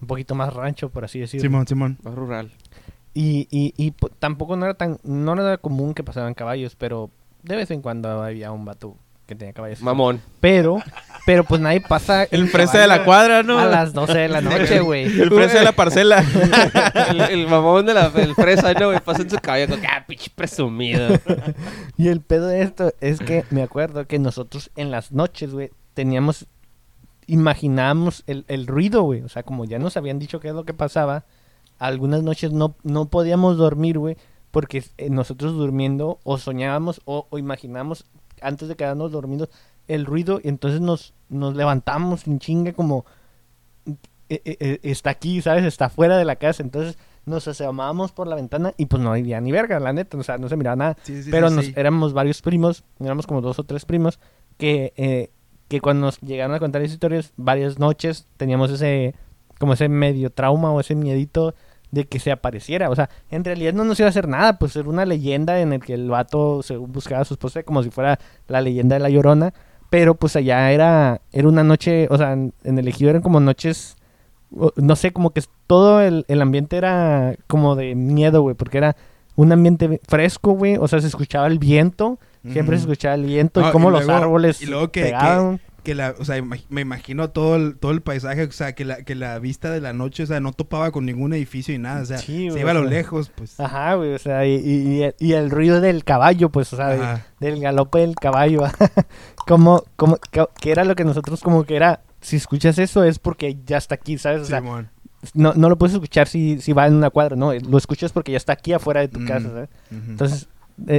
un poquito más rancho, por así decirlo. Simón, Simón. Más rural. Y, y, y po- tampoco no era tan, no era común que pasaban caballos, pero de vez en cuando había un vato que tenía caballos. Mamón. Pero, pero pues nadie pasa El fresa de la cuadra, ¿no? a las 12 de la noche, güey. El fresa de la parcela. el, el mamón de la el fresa, ¿no, güey? Pasa en su caballo como que, ah, pinche presumido. Y el pedo de esto es que me acuerdo que nosotros en las noches, güey, teníamos, imaginábamos el, el ruido, güey. O sea, como ya nos habían dicho qué es lo que pasaba, algunas noches no, no podíamos dormir, güey, porque eh, nosotros durmiendo o soñábamos o, o imaginábamos antes de quedarnos dormidos el ruido y entonces nos, nos levantamos sin chinga como eh, eh, está aquí, ¿sabes? Está fuera de la casa, entonces nos asomábamos por la ventana y pues no había ni verga, la neta, o sea, no se miraba nada. Sí, sí, Pero sí, nos, éramos varios primos, éramos como dos o tres primos, que, eh, que cuando nos llegaron a contar esas historias, varias noches teníamos ese, como ese medio trauma o ese miedito de que se apareciera. O sea, en realidad no nos iba a hacer nada, pues era una leyenda en el que el vato se buscaba a su esposa como si fuera la leyenda de la llorona. Pero pues allá era, era una noche, o sea, en, el ejido eran como noches, no sé, como que todo el, el ambiente era como de miedo, güey, porque era un ambiente fresco, güey, o sea, se escuchaba el viento, siempre se escuchaba el viento No, y cómo y los luego- árboles y luego que- pegaban. Que la, o sea, me imagino todo el, todo el paisaje, o sea, que la, que la vista de la noche, o sea, no topaba con ningún edificio y nada, o sea, Sí, se iba a lo sea. lejos, pues. Ajá, güey, o sea, y, y- el ruido del caballo, pues, o sea, de- del galope del caballo. como, como, que, que era lo que nosotros como que era, si escuchas eso es porque ya está aquí, ¿sabes? O sea, Simón. no, no lo puedes escuchar si, si va en una cuadra, no, lo escuchas porque ya está aquí afuera de tu Mm. casa, ¿sabes? Entonces,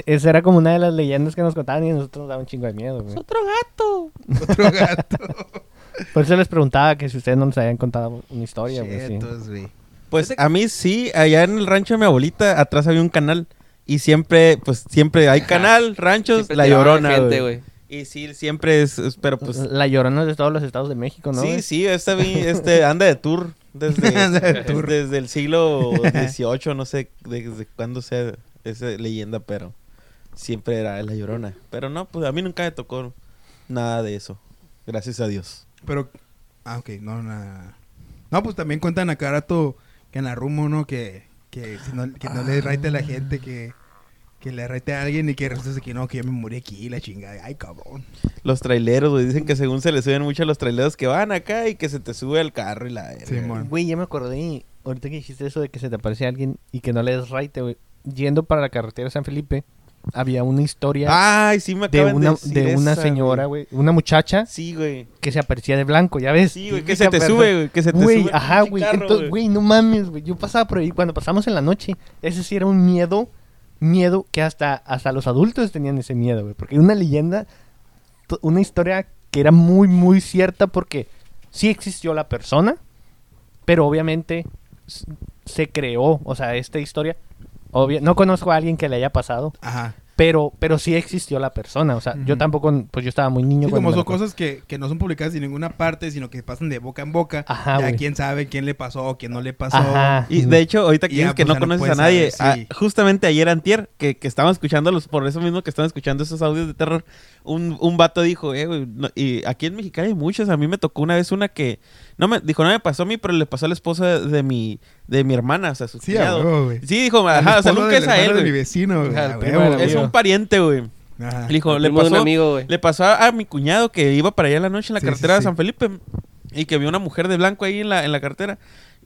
esa era como una de las leyendas que nos contaban y a nosotros nos daba un chingo de miedo, güey. Otro gato. Otro gato. Por eso les preguntaba que si ustedes no nos habían contado una historia, güey. sí. Pues a mí sí, allá en el rancho de mi abuelita, atrás había un canal. Y siempre, pues siempre hay canal, ranchos, Siempre la llorona, gente, güey. güey. Y sí, siempre es, es- pero pues... La llorona es de todos los estados de México, ¿no? sí, güey? sí, este, vi- este anda de tour desde, Anda de tour. desde el siglo XVIII, no sé desde cuándo sea esa leyenda, pero siempre era la llorona. Pero no, pues a mí nunca me tocó nada de eso. Gracias a Dios. Pero, ah, ok, no, nada. No, pues también cuentan acá rato que en la rumo, ¿no? Que, que, si no, que no le raite a la gente, que, que le raite a alguien y que resulta que no, que yo me morí aquí, la chingada. Ay, cabrón. Los traileros, güey, dicen que según se le suben mucho a los traileros que van acá y que se te sube al carro y la... Simón. Güey, ya me acordé, ahorita que dijiste eso de que se te aparece alguien y que no le des raite, güey. Yendo para la carretera de San Felipe, había una historia Ay, sí me de una, de una esa, señora, güey. Una muchacha Sí, güey. que se aparecía de blanco, ¿ya ves? Sí, güey, que se te persona. sube, güey, que se te Güey, sube. ajá, güey. Entonces, güey, no mames, güey. Yo pasaba por ahí cuando pasamos en la noche. Ese sí era un miedo, miedo que hasta, hasta los adultos tenían ese miedo, güey. Porque una leyenda, una historia que era muy, muy cierta porque sí existió la persona, pero obviamente se creó, o sea, esta historia. Obvia- no conozco a alguien que le haya pasado, Ajá. Pero, pero sí existió la persona. O sea, yo tampoco, pues yo estaba muy niño. Sí, cuando como son cosas que, que no son publicadas en ninguna parte, sino que pasan de boca en boca. Ajá, ya quién sabe quién le pasó, quién no le pasó. Ajá. Y de hecho, ahorita que Ya, dices que pues, no conoces a nadie, saber, sí. ah, justamente ayer antier, que, que estaban escuchando los, por eso mismo que estaban escuchando esos audios de terror, un, un vato dijo, eh, no- y aquí en Mexicali hay muchos, a mí me tocó una vez una que, no me, dijo, no me pasó a mí, pero le pasó a la esposa de, de mi, de mi hermana, o sea, su Sí, cuñado. a huevo, güey. Sí, dijo, ajá, o sea, nunca es a él, de mi vecino, güey. Ajá, huevo. Es un pariente, güey. Ajá. Le dijo, le pasó, un amigo, le pasó a, a mi cuñado que iba para allá en la noche en la Sí, carretera sí, de. San Felipe y que vio una mujer de blanco ahí en la, en la carretera.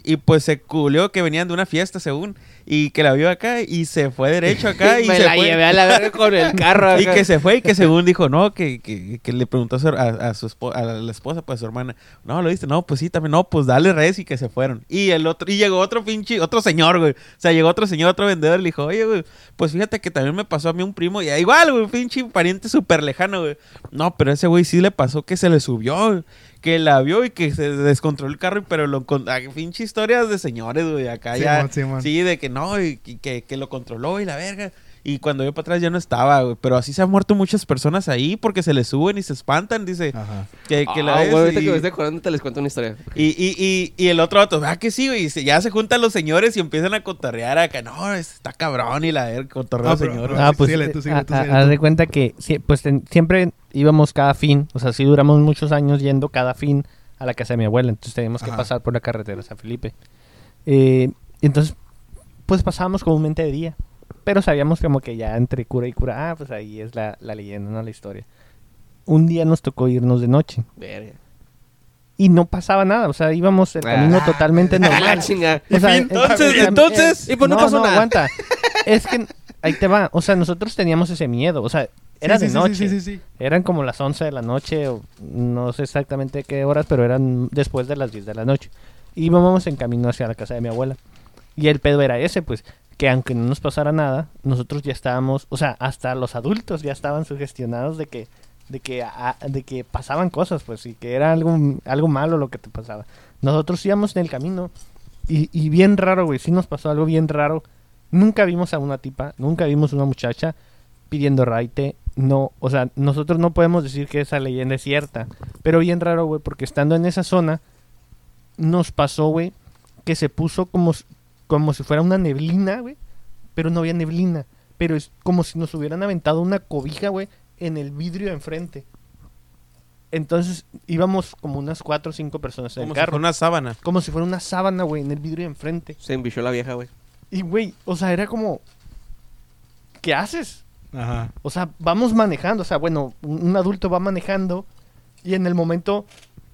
Y pues se culió que venían de una fiesta, según. Y que la vio acá y se fue derecho acá y me se la fue. llevé a la verga con el carro. Y que se fue y que según dijo, no, que, que, que le preguntó a su, a, a su espo- a la esposa, pues a su hermana, no, lo viste, no, pues sí, también, no, pues dale res y que se fueron. Y el otro, y llegó otro pinche, otro señor, güey. O sea, llegó otro señor, otro vendedor y le dijo, oye, güey, pues fíjate que también me pasó a mí un primo, y igual, güey, pinche pariente súper lejano, güey. No, pero ese güey sí le pasó que se le subió, güey, que la vio y que se descontroló el carro, pero lo ah, pinche historias de señores, güey, acá ya. Simón, Simón. Sí, de que no, y que, que, que lo controló y la verga. Y cuando vio para atrás ya no estaba, güey. Pero así se han muerto muchas personas ahí porque se les suben y se espantan, dice. Ajá. Que, que la Ah, ves güey, ahorita y, que me estoy acordando te les cuento una historia. y, y, y, y el otro vato, ah, que sí, güey. Y se- ya se juntan los señores y empiezan a cotorrear acá. No, está cabrón y la verga, cotorreo Ah, señor. Ah, pues síguele tú, síguele tú, a- a- síguele haz de cuenta que pues siempre íbamos cada fin, o sea, sí duramos muchos años yendo cada fin a la casa de mi abuela, entonces teníamos que Ajá. pasar por la carretera San Felipe. Eh, y entonces, pues pasábamos comúnmente de día, pero sabíamos como que ya entre cura y cura, ah, pues ahí es la, la leyenda, no la historia. Un día nos tocó irnos de noche Verga. y no pasaba nada, o sea, íbamos el camino Ah. totalmente normal. chinga. O sea, entonces, entonces- eh, Y pues no pasó nada. aguanta. Es que ahí te va. O sea, nosotros teníamos ese miedo. O sea, era Sí, de sí, sí, noche. Sí, sí, sí. Eran como las 11 de la noche, o no sé exactamente qué horas, pero eran después de las 10 de la noche. Íbamos en camino hacia la casa de mi abuela. Y el pedo era ese, pues, que aunque no nos pasara nada, nosotros ya estábamos, o sea, hasta los adultos ya estaban sugestionados de que de que a- de que pasaban cosas, pues, y que era algo algo malo lo que te pasaba. Nosotros íbamos en el camino y, y bien raro, güey, sí nos pasó algo bien raro. Nunca vimos a una tipa, nunca vimos una muchacha pidiendo raite. No, o sea, nosotros no podemos decir que esa leyenda es cierta. Pero bien raro, güey, porque estando en esa zona, nos pasó, güey, que se puso como, como si fuera una neblina, güey. Pero no había neblina. Pero es como si nos hubieran aventado una cobija, güey, en el vidrio de enfrente. Entonces íbamos como unas cuatro o cinco personas en Como el si carro. fuera una sábana. Como si fuera una sábana, güey, en el vidrio de enfrente. Se embichó la vieja, güey. Y, güey, o sea, era como... ¿Qué haces? Ajá. O sea, vamos manejando. O sea, bueno, un adulto va manejando y en el momento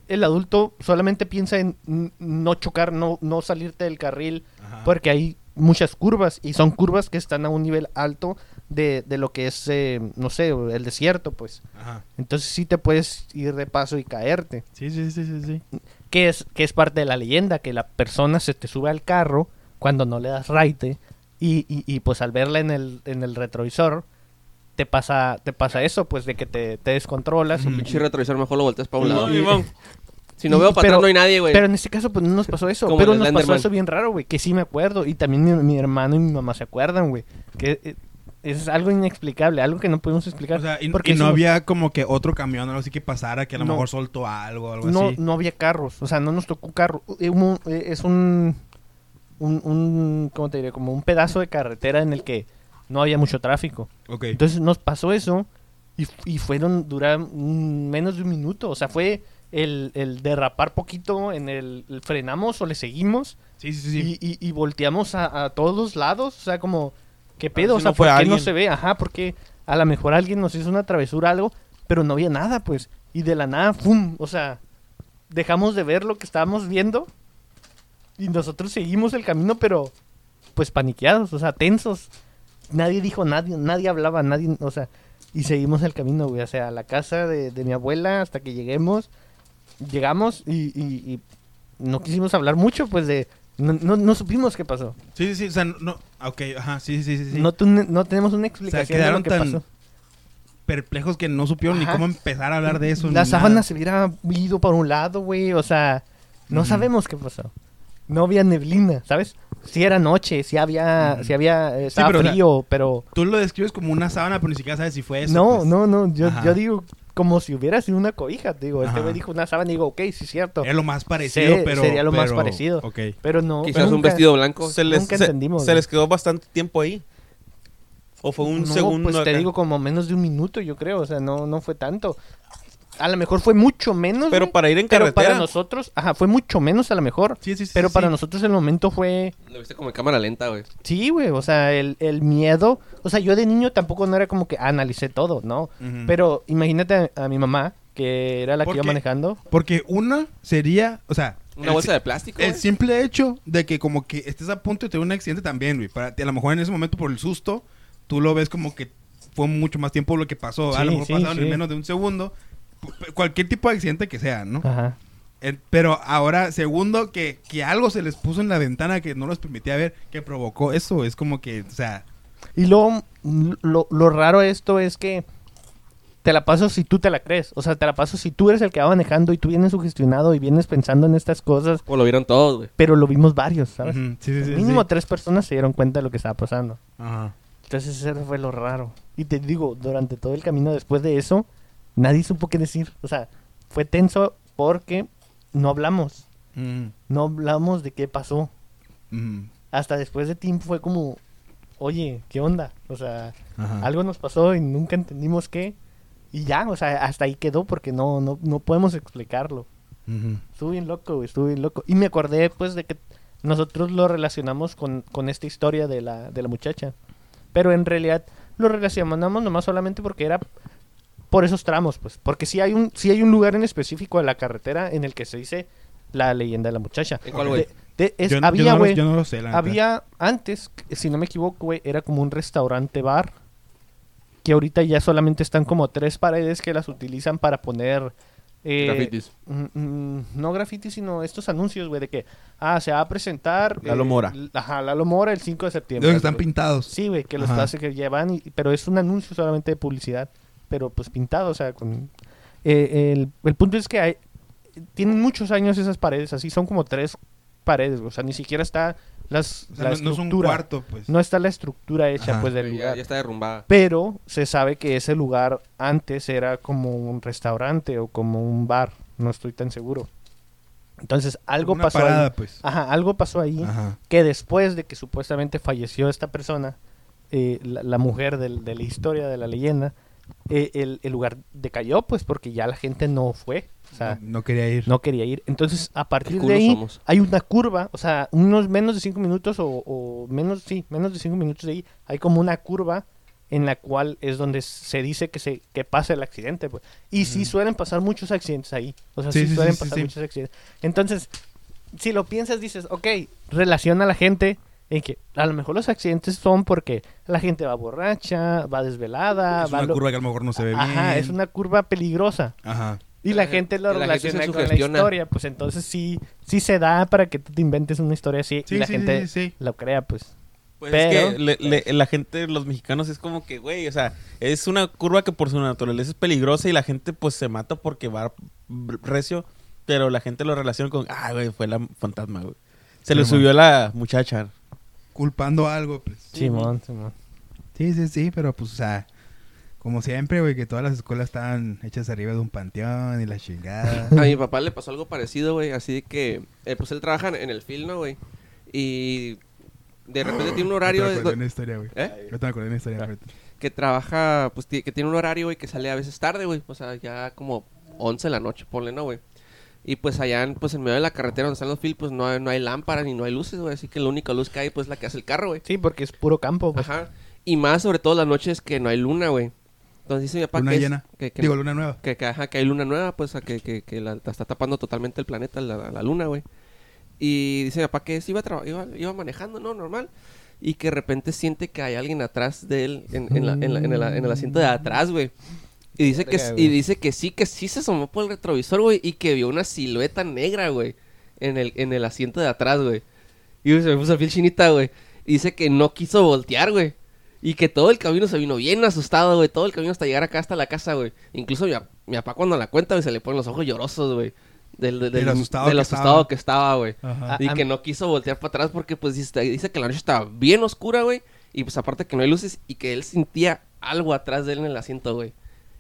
el adulto solamente piensa en no chocar, no, no salirte del carril, Ajá. porque hay muchas curvas y son curvas que están a un nivel alto de, de lo que es, eh, no sé, el desierto, pues. Ajá. Entonces sí te puedes ir de paso y caerte. Sí, sí, sí, sí, sí. Que es, que es parte de la leyenda, que la persona se te sube al carro cuando no le das raite y, y, y, pues al verla en el, en el retrovisor te pasa, te pasa eso, pues de que te, te descontrolas. Ujú. Pinche retrovisor, mejor lo volteas para un lado. Si no veo para pero- atrás, no hay nadie, güey. Pero en este caso, pues no nos pasó eso. Como pero nos pasó eso bien raro, güey. Que sí me acuerdo. Y también mi, mi hermano y mi mamá se acuerdan, güey. Que eh, es algo inexplicable, algo que no podemos explicar. O sea, y, porque y no hicimos- había como que otro camión o algo así que pasara, que a lo No. mejor soltó algo o algo no, así. no había carros, o sea, no nos tocó carro. Eh, eh, Es un, un, un, ¿cómo te diré? Como un pedazo de carretera en el que no había mucho tráfico. Entonces nos pasó eso y, y fueron, duraron menos de un minuto. O sea, fue el, el derrapar poquito en el, el frenamos o le seguimos sí, sí, sí. y, y- y volteamos a, a todos los lados. O sea, como, ¿qué pedo? si o sea, no fue ¿por qué no se ve? Ajá, porque a lo mejor alguien nos hizo una travesura, algo, pero no había nada, pues. Y de la nada, ¡pum! O sea, dejamos de ver lo que estábamos viendo y nosotros seguimos el camino, pero pues paniqueados, o sea, tensos. Nadie dijo, nadie, nadie hablaba, nadie, o sea, y seguimos el camino, güey, o sea, a la casa de, de mi abuela hasta que lleguemos. Llegamos y, y- y no quisimos hablar mucho, pues de... No, no, no supimos qué pasó. Sí, sí, sí. O sea, no. Ok, ajá, sí, sí, sí. sí. No, no tenemos una explicación quedaron de lo que tan pasó. Perplejos que no supieron ni cómo empezar a hablar de eso. La sábana se hubiera ido por un lado, güey, o sea, no sabemos qué pasó. No había neblina, ¿sabes? Sí era noche, sí había, sí había, estaba pero, o sea, frío, pero... Tú lo describes como una sábana, pero ni siquiera sabes si fue eso. no, pues. no, no, yo, Ajá. yo digo como si hubiera sido una cobija, digo, este Ajá. güey dijo una sábana y digo, ok, sí es cierto, Era lo más parecido, Sí, pero... sería lo más pero- parecido. Ok. pero no. Quizás un nunca- vestido blanco. Se les, Nunca se- entendimos, se les quedó bastante tiempo ahí. O fue un no, segundo. pues te digo como menos de un minuto, yo creo, o sea, no, no fue tanto. A lo mejor fue mucho menos, Pero güey, para ir en pero carretera. para nosotros, ajá, fue mucho menos a lo mejor, Sí, sí, sí. pero sí, para sí. nosotros el momento fue... Lo viste como en cámara lenta, güey. Sí, güey, o sea, el, el miedo, o sea, yo de niño tampoco no era como que analicé todo, ¿no? Pero imagínate a, a mi mamá, que era la que ¿Por iba manejando. Porque una sería, o sea... Una el bolsa de plástico, El güey. simple hecho de que como que estés a punto de tener un accidente también, güey. Para ti, a lo mejor en ese momento por el susto, tú lo ves como que fue mucho más tiempo lo que pasó. a Sí, lo mejor sí, pasaron en menos de un segundo. Cualquier tipo de accidente que sea, ¿no? Ajá. Eh, Pero ahora, segundo, que, que algo se les puso en la ventana que no los permitía ver, que provocó eso. Es como que, o sea, Y luego, mm, lo, lo raro de esto es que te la paso si tú te la crees. O sea, te la paso si tú eres el que va manejando y tú vienes sugestionado y vienes pensando en estas cosas. O lo vieron todos, güey. Pero lo vimos varios, ¿sabes? sí, sí, sí, Mínimo sí. tres personas se dieron cuenta de lo que estaba pasando. Ajá. Entonces eso fue lo raro. Y te digo, durante todo el camino después de eso, nadie supo qué decir. O sea, fue tenso porque no hablamos. Ujú, No hablamos de qué pasó. ujú, Hasta después de tiempo fue como, oye, ¿qué onda? O sea, ajá. algo nos pasó y nunca entendimos qué. Y ya, o sea, hasta ahí quedó porque no, no, no podemos explicarlo. Estuve bien loco, güey, estuve bien loco. Y me acordé, pues, de que nosotros lo relacionamos con, con esta historia de la, de la muchacha. Pero en realidad lo relacionamos nomás solamente porque era por esos tramos, pues. Porque sí hay un, sí hay un lugar en específico de la carretera en el que se dice la leyenda de la muchacha. ¿En cuál, güey? De- de- es- Yo, había, no, lo- güey, yo no lo sé, la había antes, si no me equivoco, güey, era como un restaurante bar. Que ahorita ya solamente están como tres paredes que las utilizan para poner. eh, Grafitis. mm, mm, no grafitis, sino estos anuncios, güey, de que, ah, se va a presentar. Lalo eh, Mora. Ajá, Lalo Mora el 5 de De septiembre. los que están pintados. Sí, güey, que los hace que llevan, y- pero es un anuncio solamente de publicidad, pero pues pintado, o sea, con... eh, el, el punto es que hay, tienen muchos años esas paredes, así son como tres paredes, o sea, ni siquiera está las, O sea, la no, no es un estructura, cuarto, pues. no está la estructura hecha Ajá. pues del Ya, lugar. ya está derrumbada. Pero se sabe que ese lugar antes era como un restaurante o como un bar, no estoy tan seguro. Entonces, algo Una pasó parada, ahí. pues. Ajá, algo pasó ahí Ajá. que después de que supuestamente falleció esta persona, eh, la, la mujer del- de la historia, de la leyenda, eh, el, el lugar decayó, pues porque ya la gente no fue, o sea, no, no quería ir. no quería ir. Entonces, a partir de ahí, somos. hay una curva, o sea, unos menos de cinco minutos o, o menos, sí, menos de cinco minutos de ahí, hay como una curva en la cual es donde se dice que se que pasa el accidente, pues. Y sí Ujú. suelen pasar muchos accidentes ahí, o sea, Sí, sí, sí, sí, suelen sí, pasar sí. muchos accidentes. Entonces, si lo piensas, dices, ok, relaciona a la gente en que a lo mejor los accidentes son porque la gente va borracha, va desvelada, es va una lo- curva que a lo mejor no se ve bien. Ajá, es una curva peligrosa. Ajá. Y la gente lo gente relaciona con la historia, pues entonces sí, sí se da para que tú te inventes una historia así Sí, y la sí, gente sí, sí. lo crea, pues. Pues Pero- es que le- le- la gente, los mexicanos, es como que, güey, o sea, es una curva que por su naturaleza es peligrosa y la gente pues se mata porque va recio, pero la gente lo relaciona con, ah, güey, fue la fantasma, güey. Se Sí, le man. subió la muchacha. Culpando algo, pues. Simón, Simón. Sí, sí, sí, pero pues, o sea, como siempre, güey, que todas las escuelas estaban hechas arriba de un panteón y la chingada. A mi papá le pasó algo parecido, güey. Así de que, eh, pues él trabaja en el film, ¿no, güey? Y de repente tiene un horario Yo te de- una historia, güey. ¿Eh? Yo te acordé de una historia. Ah. que trabaja, pues que tiene un horario, güey, que sale a veces tarde, güey. O sea, ya como 11 de la noche, ponle, ¿no, güey? Y pues allá, en, pues en medio de la carretera donde están los field, pues no hay, no hay lámparas ni no hay luces, güey. Así que la única luz que hay, pues es la que hace el carro, güey. Sí, porque es puro campo, pues. Ajá. Y más sobre todo las noches que no hay luna, güey. Entonces dice mi papá Luna que, es- llena. que, que- Digo, luna nueva. que, que, ajá, que hay luna nueva, pues a que, que, que la, la está tapando totalmente el planeta, la, la luna, güey. Y dice mi papá que sí iba, iba, iba manejando, ¿no? Normal. Y que de repente siente que hay alguien atrás de él en, en la- en la- en el, en el asiento de atrás, güey. Y dice, que, y dice que sí, que sí se asomó por el retrovisor, güey. Y que vio una silueta negra, güey. En el, en el asiento de atrás, güey. Y se me puso la piel chinita, güey. Y dice que no quiso voltear, güey. Y que todo el camino se vino bien asustado, güey. Todo el camino hasta llegar acá, hasta la casa, güey. Incluso mi, ap- mi papá cuando la cuenta, güey, se le ponen los ojos llorosos, güey. Del, del, Del asustado del que asustado estaba. que estaba, güey. Ajá. Y que no quiso voltear para atrás porque, pues, dice, dice que la noche estaba bien oscura, güey. Y, pues, aparte que no hay luces y que él sentía algo atrás de él en el asiento, güey.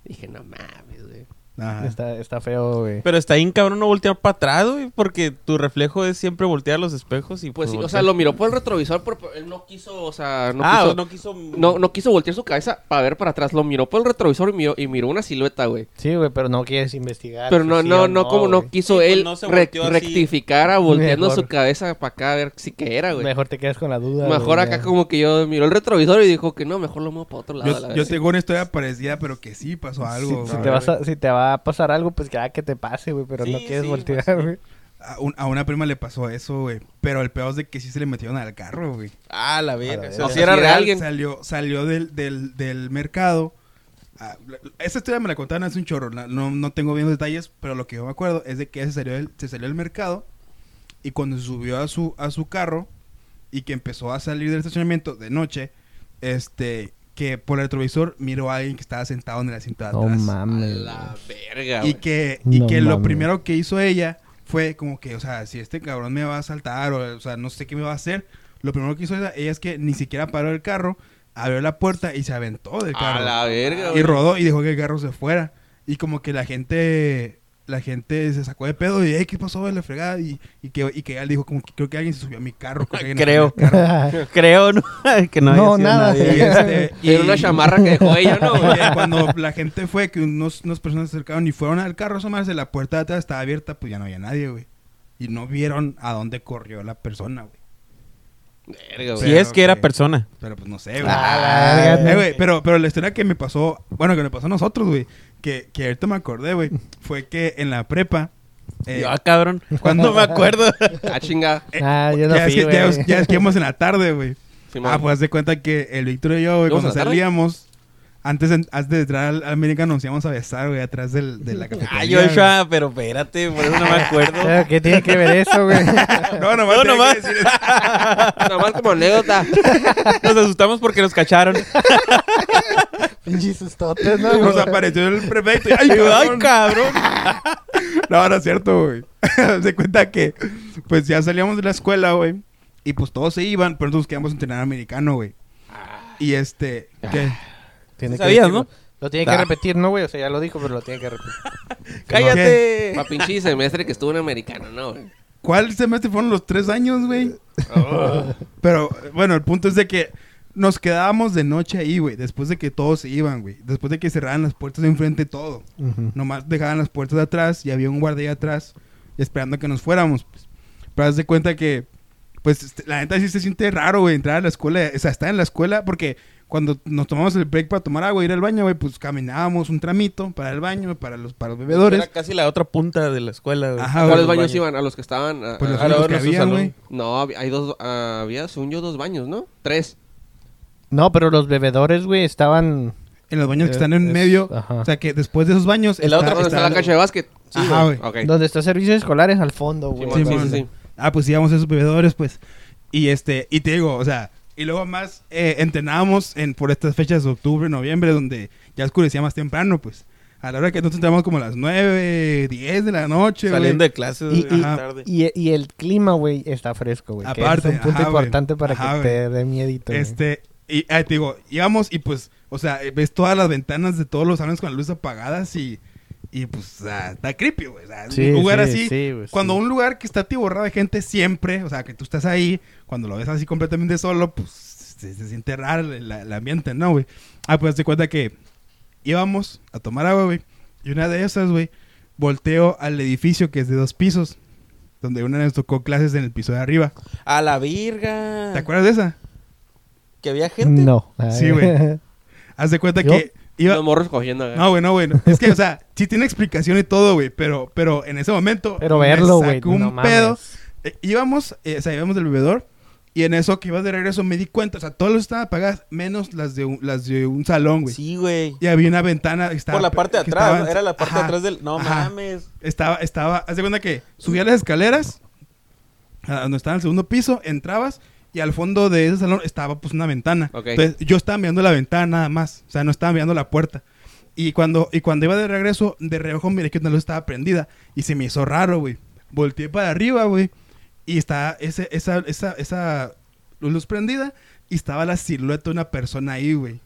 Dije, no mames, güey. Ajá. Está, está feo, güey. Pero está bien cabrón no voltear para atrás, güey, porque tu reflejo es siempre voltear los espejos y Pues sí, o sea, lo miró por el retrovisor, pero él no quiso, o sea, no ah, quiso... no quiso... No, no quiso voltear su cabeza para ver para atrás. Lo miró por el retrovisor y miró, y miró una silueta, güey. Sí, güey, pero no quieres investigar. Pero si no, sí no, no, como no quiso Sí, pues él no re- volteó así. rectificar a volteando Mejor. su cabeza para acá a ver si que era, güey. Mejor, Mejor te quedas con la duda. güey, acá ya. como que yo miró el retrovisor y dijo que no, mejor lo muevo para otro lado. a la Yo, yo tengo una historia parecida, pero que sí pasó algo. Si, güey. te vas a- si te va a pasar algo, pues ya que te pase, güey, pero no quieres sí, voltear, pues, güey. A, un- a una prima le pasó eso, güey. Pero el peor es de que sí se le metieron al carro, güey. Ah, la A verga. la O si era real. alguien. Salió, salió del, del, del mercado. Ah, esa historia me la contaron hace un chorro. No, no tengo bien los detalles, pero lo que yo me acuerdo es de que se salió del, se salió del mercado. Y cuando se subió a su, a su carro y que empezó a salir del estacionamiento de noche, este, que por el retrovisor miró a alguien que estaba sentado en el asiento de No atrás. A mames. la verga, y güey. que, y No que lo primero que hizo ella fue como que, o sea, si este cabrón me va a saltar o, o sea, no sé qué me va a hacer, lo primero que hizo ella, ella es que ni siquiera paró el carro, abrió la puerta y se aventó del A carro. la verga, y güey. rodó y dejó que el carro se fuera. Y como que la gente, la gente se sacó de pedo y, "Ey, ¿qué pasó de la fregada? Y, y que, y que él dijo como que creo que alguien se subió a mi carro. que alguien Creo. al carro". Creo, ¿no? que no, No, nada. Y, este, y- Era una chamarra que dejó ella, ¿no, güey? Cuando la gente fue, que unos, unas personas se acercaron y fueron al carro a asomarse, la puerta de atrás estaba abierta, pues ya no había nadie, güey. Y no vieron a dónde corrió la persona, güey. Verga, Si güey. Pero es que era persona. Pero pues no sé, güey. Ah, la verga, Eh, güey, pero, pero la historia que me pasó, bueno, que me pasó a nosotros, güey, que, que ahorita me acordé, güey, fue que en la prepa, eh, Yo, ah, cabrón. cuando me acuerdo. Ah, chinga. eh, Ah, yo no ya, es fui, que, ya, güey. es- ya es que íbamos en la tarde, güey. Ah, pues haz de cuenta que el Víctor y yo, güey, ¿Íbamos cuando salíamos, antes, de- antes de entrar al, al América nos íbamos a besar, güey, atrás del, de la cafetería. Ah, güey. Joshua, pero espérate, por eso no me acuerdo. Pero, ¿Qué tiene que ver eso, güey? No, nomás. No, tenía que nomás. decir eso. Nomás como anécdota. Nos asustamos porque nos cacharon. Pinches sustotes, ¿no? Nos apareció el prefecto. y, ¡Ay, Ay, cabrón! cabrón. No, no es cierto, güey. Se cuenta que, pues ya salíamos de la escuela, güey. Y pues todos se iban, pero nosotros quedamos a entrenar americano, güey. Y este, ¿qué? Tiene Sí sabías, ¿no? Lo tiene que Ah. repetir, ¿no, güey? O sea, ya lo dijo, pero lo tiene que repetir. Cállate. Pa' pinche semestre que estuvo en americano, ¿no, güey? ¿Cuál semestre fueron los tres años, güey? Oh. Pero, bueno, el punto es de que nos quedábamos de noche ahí, güey. Después de que todos se iban, güey. Después de que cerraran las puertas de enfrente todo. Nomás dejaban las puertas de atrás y había un guardia atrás esperando que nos fuéramos. Pues. Pero haz de cuenta que, pues, este, la neta sí se siente raro, güey, entrar a la escuela. O sea, estar en la escuela porque cuando nos tomamos el break para tomar agua y ir al baño, güey, pues caminábamos un tramito para el baño, para los, para los bebedores. Era casi la otra punta de la escuela. güey. Ajá, ¿A güey, cuáles los baños baños. iban? ¿A los que estaban? a- Pues los a- que habían, güey. No, hay dos, ah, había, según yo, dos baños, ¿no? Tres. No, pero los bebedores, güey, estaban... En los baños que Es- están en es- medio. ajá. O sea, que después de esos baños... En la otra ¿Dónde está está la cancha de básquet? Sí, Ajá, güey. Ok. Donde está servicios escolares al fondo, güey. Sí, sí, sí. Ah, pues íbamos a esos bebedores, pues. Y este, y te digo, o sea, y luego más eh, entrenábamos en, por estas fechas de octubre, noviembre, donde ya oscurecía más temprano, pues. A la hora que nosotros entramos como a las 9, 10 de la noche, güey. Saliendo de clases. Y, y- tarde. y- y el clima, güey, está fresco, güey. que Aparte, es un punto ajá, importante para Ajá, que güey. te dé miedito. Este, y ah, te digo, íbamos y pues, o sea, ves todas las ventanas de todos los salones con las luces apagadas y, y pues, o sea, está creepy, güey. O sea, Sí, un lugar sí, así, sí, cuando sí. un lugar que está atiborrado de gente siempre, o sea, que tú estás ahí, cuando lo ves así completamente solo, pues, se, se siente raro el, ambiente, ¿no, güey? Ah, pues, te cuenta que íbamos a tomar agua, güey, y una de esas, güey, volteo al edificio que es de dos pisos, donde una vez nos tocó clases en el piso de arriba. A la virga. ¿Te acuerdas de esa? Que había gente. No. Sí, güey. Haz de cuenta ¿Yo? que iba... Los morros cogiendo. No, güey, no, güey. no. Es que, o sea, sí tiene explicación y todo, güey. Pero, pero en ese momento. Pero verlo, güey. un no mames. pedo. Eh, íbamos, eh, o sea, íbamos del bebedor. Y en eso que iba de regreso me di cuenta. O sea, todas las estaban apagadas, menos las de un, las de un salón, güey. Sí, güey. Y había una ventana. que estaba- Por la parte de atrás. Era la parte de atrás del. No ajá. mames. Estaba, estaba. Haz de cuenta que subía las escaleras. A donde estaba en el segundo piso. Entrabas. Y al fondo de ese salón estaba pues una ventana. Entonces yo estaba mirando la ventana nada más. O sea, no estaba mirando la puerta. Y cuando, y cuando iba de regreso, de reojo miré que una luz estaba prendida. Y se me hizo raro, güey. Volteé para arriba, güey. Y está ese, esa, esa, esa luz prendida. Y estaba la silueta de una persona ahí, güey.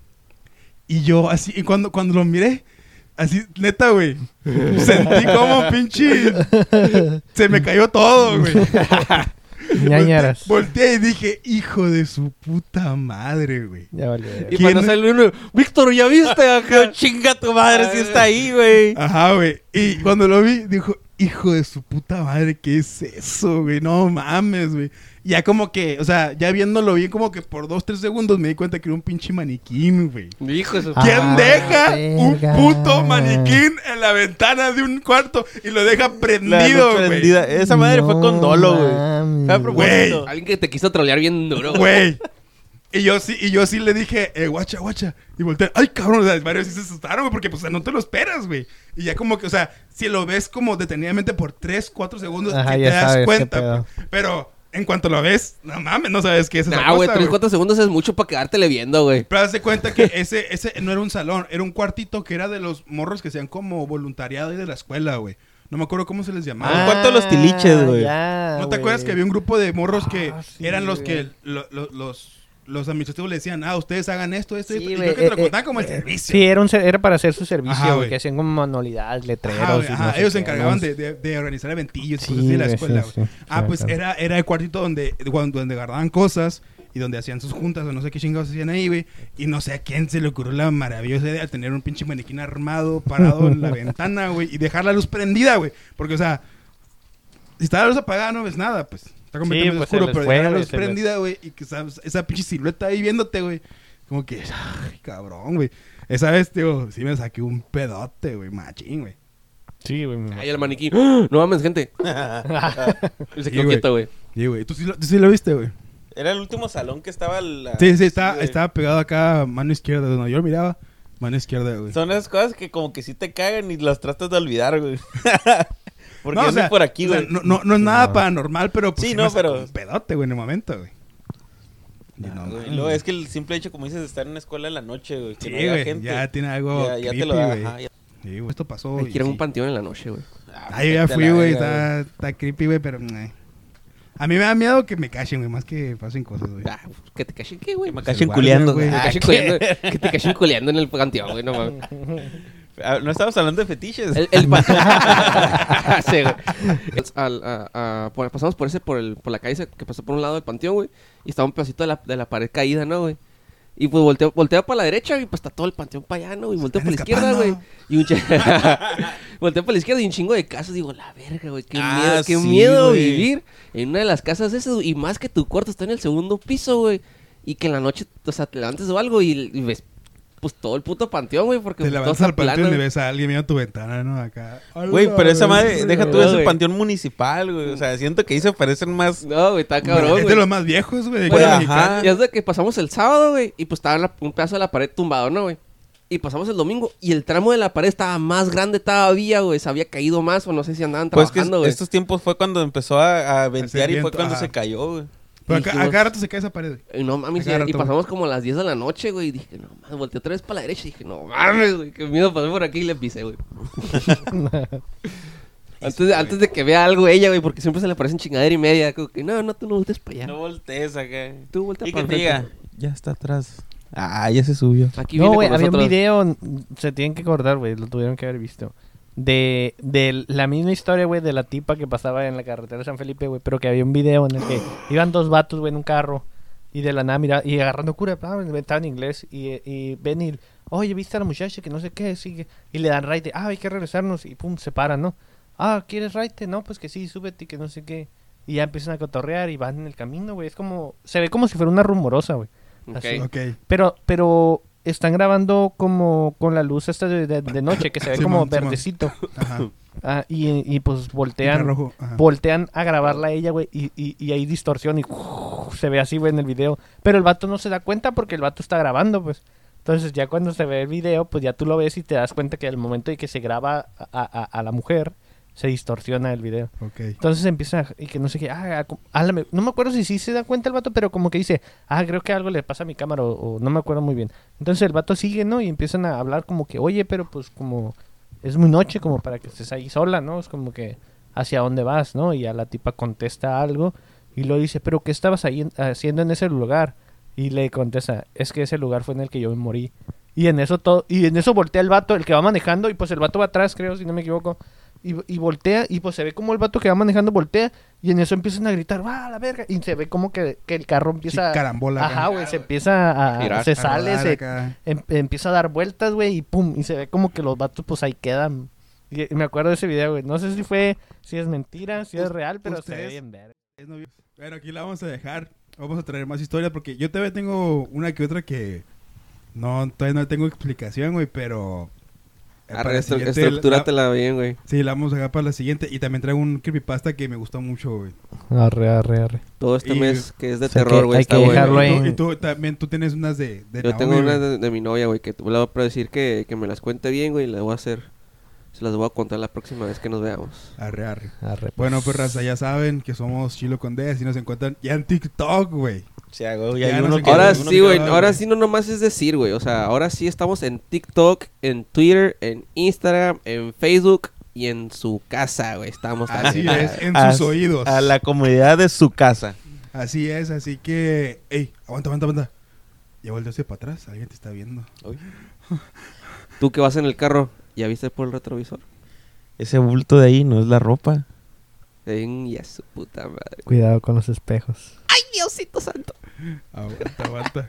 Y yo así, y cuando, cuando lo miré, así, neta, güey. Sentí como pinche. Se me cayó todo, güey. Ñañaras. Volteé y dije, hijo de su puta madre, güey. Ya valió. Y ¿Quién? cuando sale uno, Víctor, ¿ya viste acá? Chinga tu madre si está ahí, güey. Ajá, güey. Y cuando lo vi, dijo, hijo de su puta madre, ¿qué es eso, güey? No mames, güey. Ya como que, o sea, ya viéndolo bien, como que por dos, tres segundos me di cuenta que era un pinche maniquín, güey. Hijo de su... Ah, ¿Quién deja un puto maniquín en la ventana de un cuarto y lo deja La prendido, güey? prendida. Esa madre fue con dolo, güey. Fue a propósito. Alguien que te quiso trolear bien duro, güey. Y yo sí, y yo sí le dije, eh, guacha, guacha. Y volteé, ay, cabrón, o sea, varios sí se asustaron, güey, porque, pues, o sea, no te lo esperas, güey. Y ya como que, o sea, si lo ves como detenidamente por 3, 4 segundos, Ajá, te das sabes cuenta. Pero en cuanto lo ves, no mames, no sabes qué es esa Nah, güey, cosa, tres, güey. cuatro segundos es mucho para quedártele viendo, güey. Pero haz de cuenta que ese, ese no era un salón, era un cuartito que era de los morros que sean como voluntariado ahí de la escuela, güey. No me acuerdo cómo se les llamaba. Ah, cuarto de los tiliches, güey. ya, ¿No te acuerdas que había un grupo de morros que Ah, sí, eran los que lo- lo- los, los administrativos le decían, ah, ustedes hagan esto, esto, Sí, esto. Y creo que te lo eh, contaban eh, como el eh, servicio. Sí, era, un, ser- era para hacer su servicio, Ajá, güey, que hacían como manualidades, letreros. Ajá, güey, y ajá, no sé ellos se encargaban de, de- de organizar eventillos y Sí, cosas así de la escuela. sí, ah, sí, pues claro. era, era el cuartito donde, donde, donde guardaban cosas y donde hacían sus juntas o no sé qué chingados hacían ahí, güey. Y no sé a quién se le ocurrió la maravillosa idea de tener un pinche maniquín armado parado en la ventana, güey, y dejar la luz prendida, güey. Porque, o sea, si está la luz apagada no ves nada, pues. Está completamente pues, se oscuro, pero fue, la güey, luz prendida, güey, y que esa, esa pinche silueta ahí viéndote, güey. Como que, ay, cabrón, güey. Esa vez, tío, sí me saqué un pedote, güey, machín, güey. Sí, güey. Ahí el maniquí. ¡Ah! No mames, gente. Y se Sí, quedó güey. quieto, güey. Sí, güey. ¿Tú sí lo, tú sí lo viste, güey? Era el último salón que estaba. La... Sí, sí, estaba, güey. estaba pegado acá, mano izquierda, de donde yo miraba. Mano izquierda, güey. Son esas cosas que como que sí te cagan y las tratas de olvidar, güey. Porque No, o sea, por aquí, o sea, güey. no, no, no es nada no. paranormal, pero pues Sí, no, pero- un pedote, güey, en el momento, güey. Ah, no güey, es que el simple hecho, como dices, de estar en una escuela en la noche, güey. Que Sí, no haya güey, gente. ya tiene algo ya, ya te creepy, lo da. güey. ajá, ya- Sí, güey, esto pasó. Hay que ir a un sí. panteón en la noche, güey. Ah, yo ya fui, güey, está, está creepy, güey, pero... eh. A mí me da miedo que me cachen, güey, más que pasen cosas, güey. Ah, que te cachen, ¿qué, güey? Me Pues cachen culeando, güey. güey. Ah, cachen culeando- que te cachen culeando en el panteón, güey, no mames. Ah, No estamos hablando de fetiches. El, el Sí, al- a- a- por- pasamos por ese, por, el, por la calle que pasó por un lado del panteón, güey. Y estaba un pedacito de la, de la pared caída, ¿no, güey? Y pues volteo, volteo para la derecha y pues está todo el panteón para allá, ¿no? Y volteo para la izquierda, güey. Y un ch- volteo para la izquierda y un chingo de casas. Digo, la verga, güey. Qué Ah, miedo, qué sí, miedo vivir en una de las casas esas. Y más que tu cuarto está en el segundo piso, güey. Y que en la noche, o sea, te levantes o algo y, y ves pues todo el puto panteón, güey. Porque Te levantas al panteón plano. y ves a alguien viendo tu ventana, ¿no? Acá. Güey, pero esa madre, deja tú güey. ese panteón municipal, güey. O sea, siento que ahí se parecen más. No, güey, está Cabrón, cabrón, es güey. de los más viejos, güey. Güey, ajá. es de que pasamos el sábado, güey, y pues estaba la- un pedazo de la pared tumbado, ¿no, güey? Y pasamos el domingo y el tramo de la pared estaba más grande todavía, güey. Se había caído más o no sé si andaban Pues que trabajando, güey. estos tiempos fue cuando empezó a, a ventear y fue cuando ajá. se cayó, güey. Pero acá, rato se cae esa pared. güey. Y no mames, y, pasamos como a las 10 de la noche, güey. Y dije, no mames, volteé otra vez para la derecha. Y dije, no mames, güey, qué miedo pasé por aquí y le pisé, güey. antes, de, antes de que vea algo ella, güey, porque siempre se le aparecen chingadera y media. Como que, no, no, tú no voltees para allá. No voltees acá. Tú voltea Y que para te diga, ya está atrás. Ah, ya se subió. Aquí No, güey, con había un nosotros. video, se tienen que acordar, güey, lo tuvieron que haber visto. De, de la misma historia, güey, de la tipa que pasaba en la carretera de San Felipe, güey, pero que había un video en el que iban dos vatos, güey, en un carro y de la nada, mira, y agarrando cura, ah, estaba en inglés y, y ven y, oye, ¿viste a la muchacha que no sé qué? Sigue, y le dan raite, ah, hay que regresarnos y pum, se paran, ¿no? Ah, ¿quieres raite? No, pues que sí, súbete y que no sé qué. Y ya empiezan a cotorrear y van en el camino, güey, es como, se ve como si fuera una rumorosa, güey. Ok. Así. Ok. Pero, pero están grabando como con la luz esta de, de- de noche, que se ve como verdecito. Ajá. Ah, y, y pues voltean, voltean a grabarla a ella, güey, y, y, y hay distorsión y se ve así, güey, en el video. Pero el vato no se da cuenta porque el vato está grabando, pues. Entonces ya cuando se ve el video, pues ya tú lo ves y te das cuenta que al momento de que se graba a, a- a la mujer, se distorsiona el video. Entonces empieza y que no sé qué, ah, no me acuerdo si sí se da cuenta el vato, pero como que dice, ah, creo que algo le pasa a mi cámara o, o no me acuerdo muy bien. Entonces el vato sigue, ¿no? Y empiezan a hablar como que, oye, pero pues como es muy noche como para que estés ahí sola, ¿no? Es como que hacia dónde vas, ¿no? Y a la tipa contesta algo y lo dice, pero ¿qué estabas ahí en- haciendo en ese lugar? Y le contesta, es que ese lugar fue en el que yo me morí. Y en eso todo, y en eso voltea el vato, el que va manejando, y pues el vato va atrás, creo, si no me equivoco. Y, y voltea, y pues se ve como el vato que va manejando voltea, y en eso empiezan a gritar, ¡va a la verga! Y se ve como que, que el carro empieza Sí, carambola. Ajá, güey, se empieza a. Girar. se sale, se em- empieza a dar vueltas, güey, y pum, y se ve como que los vatos, pues ahí quedan. Y, y me acuerdo de ese video, güey. No sé si fue, si es mentira, si es real, pero se ve bien verga. Bueno, aquí la vamos a dejar. Vamos a traer más historias porque yo todavía tengo una que otra que no, todavía no tengo explicación, güey, pero... estructúratela bien, güey. la- sí, la vamos a dejar para la siguiente. Y también traigo un creepypasta que me gustó mucho, güey. Arre, arre, arre. Todo este Y- mes que es de O sea, terror, güey, hay está que bueno. dejarlo y, tú, en- y tú también, tú tienes unas de... de Yo tengo Naomi, una güey. de, de mi novia, güey, que te voy a decir que, que me las cuente bien, güey, y las voy a hacer. Se las voy a contar la próxima vez que nos veamos. Arre, arre. Arre, Bueno, pues raza, ya saben que somos Chilo con D, así nos encuentran ya en TikTok, güey. Sí, hay uno que- Ahora uno sí, güey, ahora güey. sí no nomás es decir, güey. O sea, ahora sí estamos en TikTok, en Twitter, en Instagram, en Facebook y en su casa, güey. Estamos Así también. es, en a- sus oídos. A la comunidad de su casa. Así es, así que... Ey, aguanta, aguanta, aguanta. Ya volteaste para atrás, alguien te está viendo. Tú que vas en el carro, ¿ya viste por el retrovisor? Ese bulto de ahí no es la ropa. Su puta madre. Cuidado con los espejos. ¡Ay, Diosito santo! Aguanta, aguanta.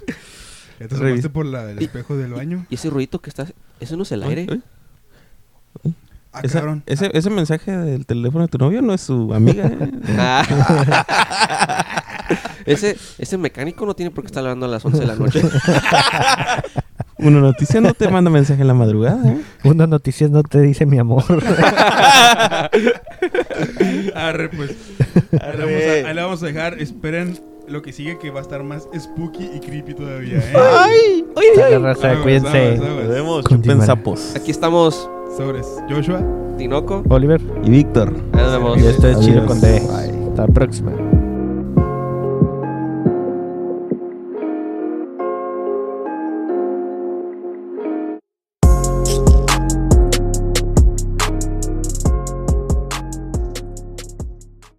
¿Ya te asomaste por la del espejo del baño? ¿Y ese ruidito que está? ¿Eso no es el aire? Ay, Ah, Esa- cabrón. ese, ese mensaje del teléfono de tu novio no es su amiga. ¿eh? Ah. ese, ese mecánico no tiene por qué estar hablando a las 11 de la noche. Una noticia no te manda mensaje en la madrugada. ¿eh? Una noticia no te dice mi amor. Arre, pues. Ahí la, vamos a, ahí la vamos a dejar. Esperen lo que sigue que va a estar más spooky y creepy todavía, ¿eh? ¡Ay! Sale, raza, Aguas, cuídense. Nos vemos. Chupen sapos. Aquí estamos, Sobres. Joshua. Tinoco. Oliver, Y Víctor. Nos vemos. y esto es Chido Adiós. con D. Bye. Hasta la próxima.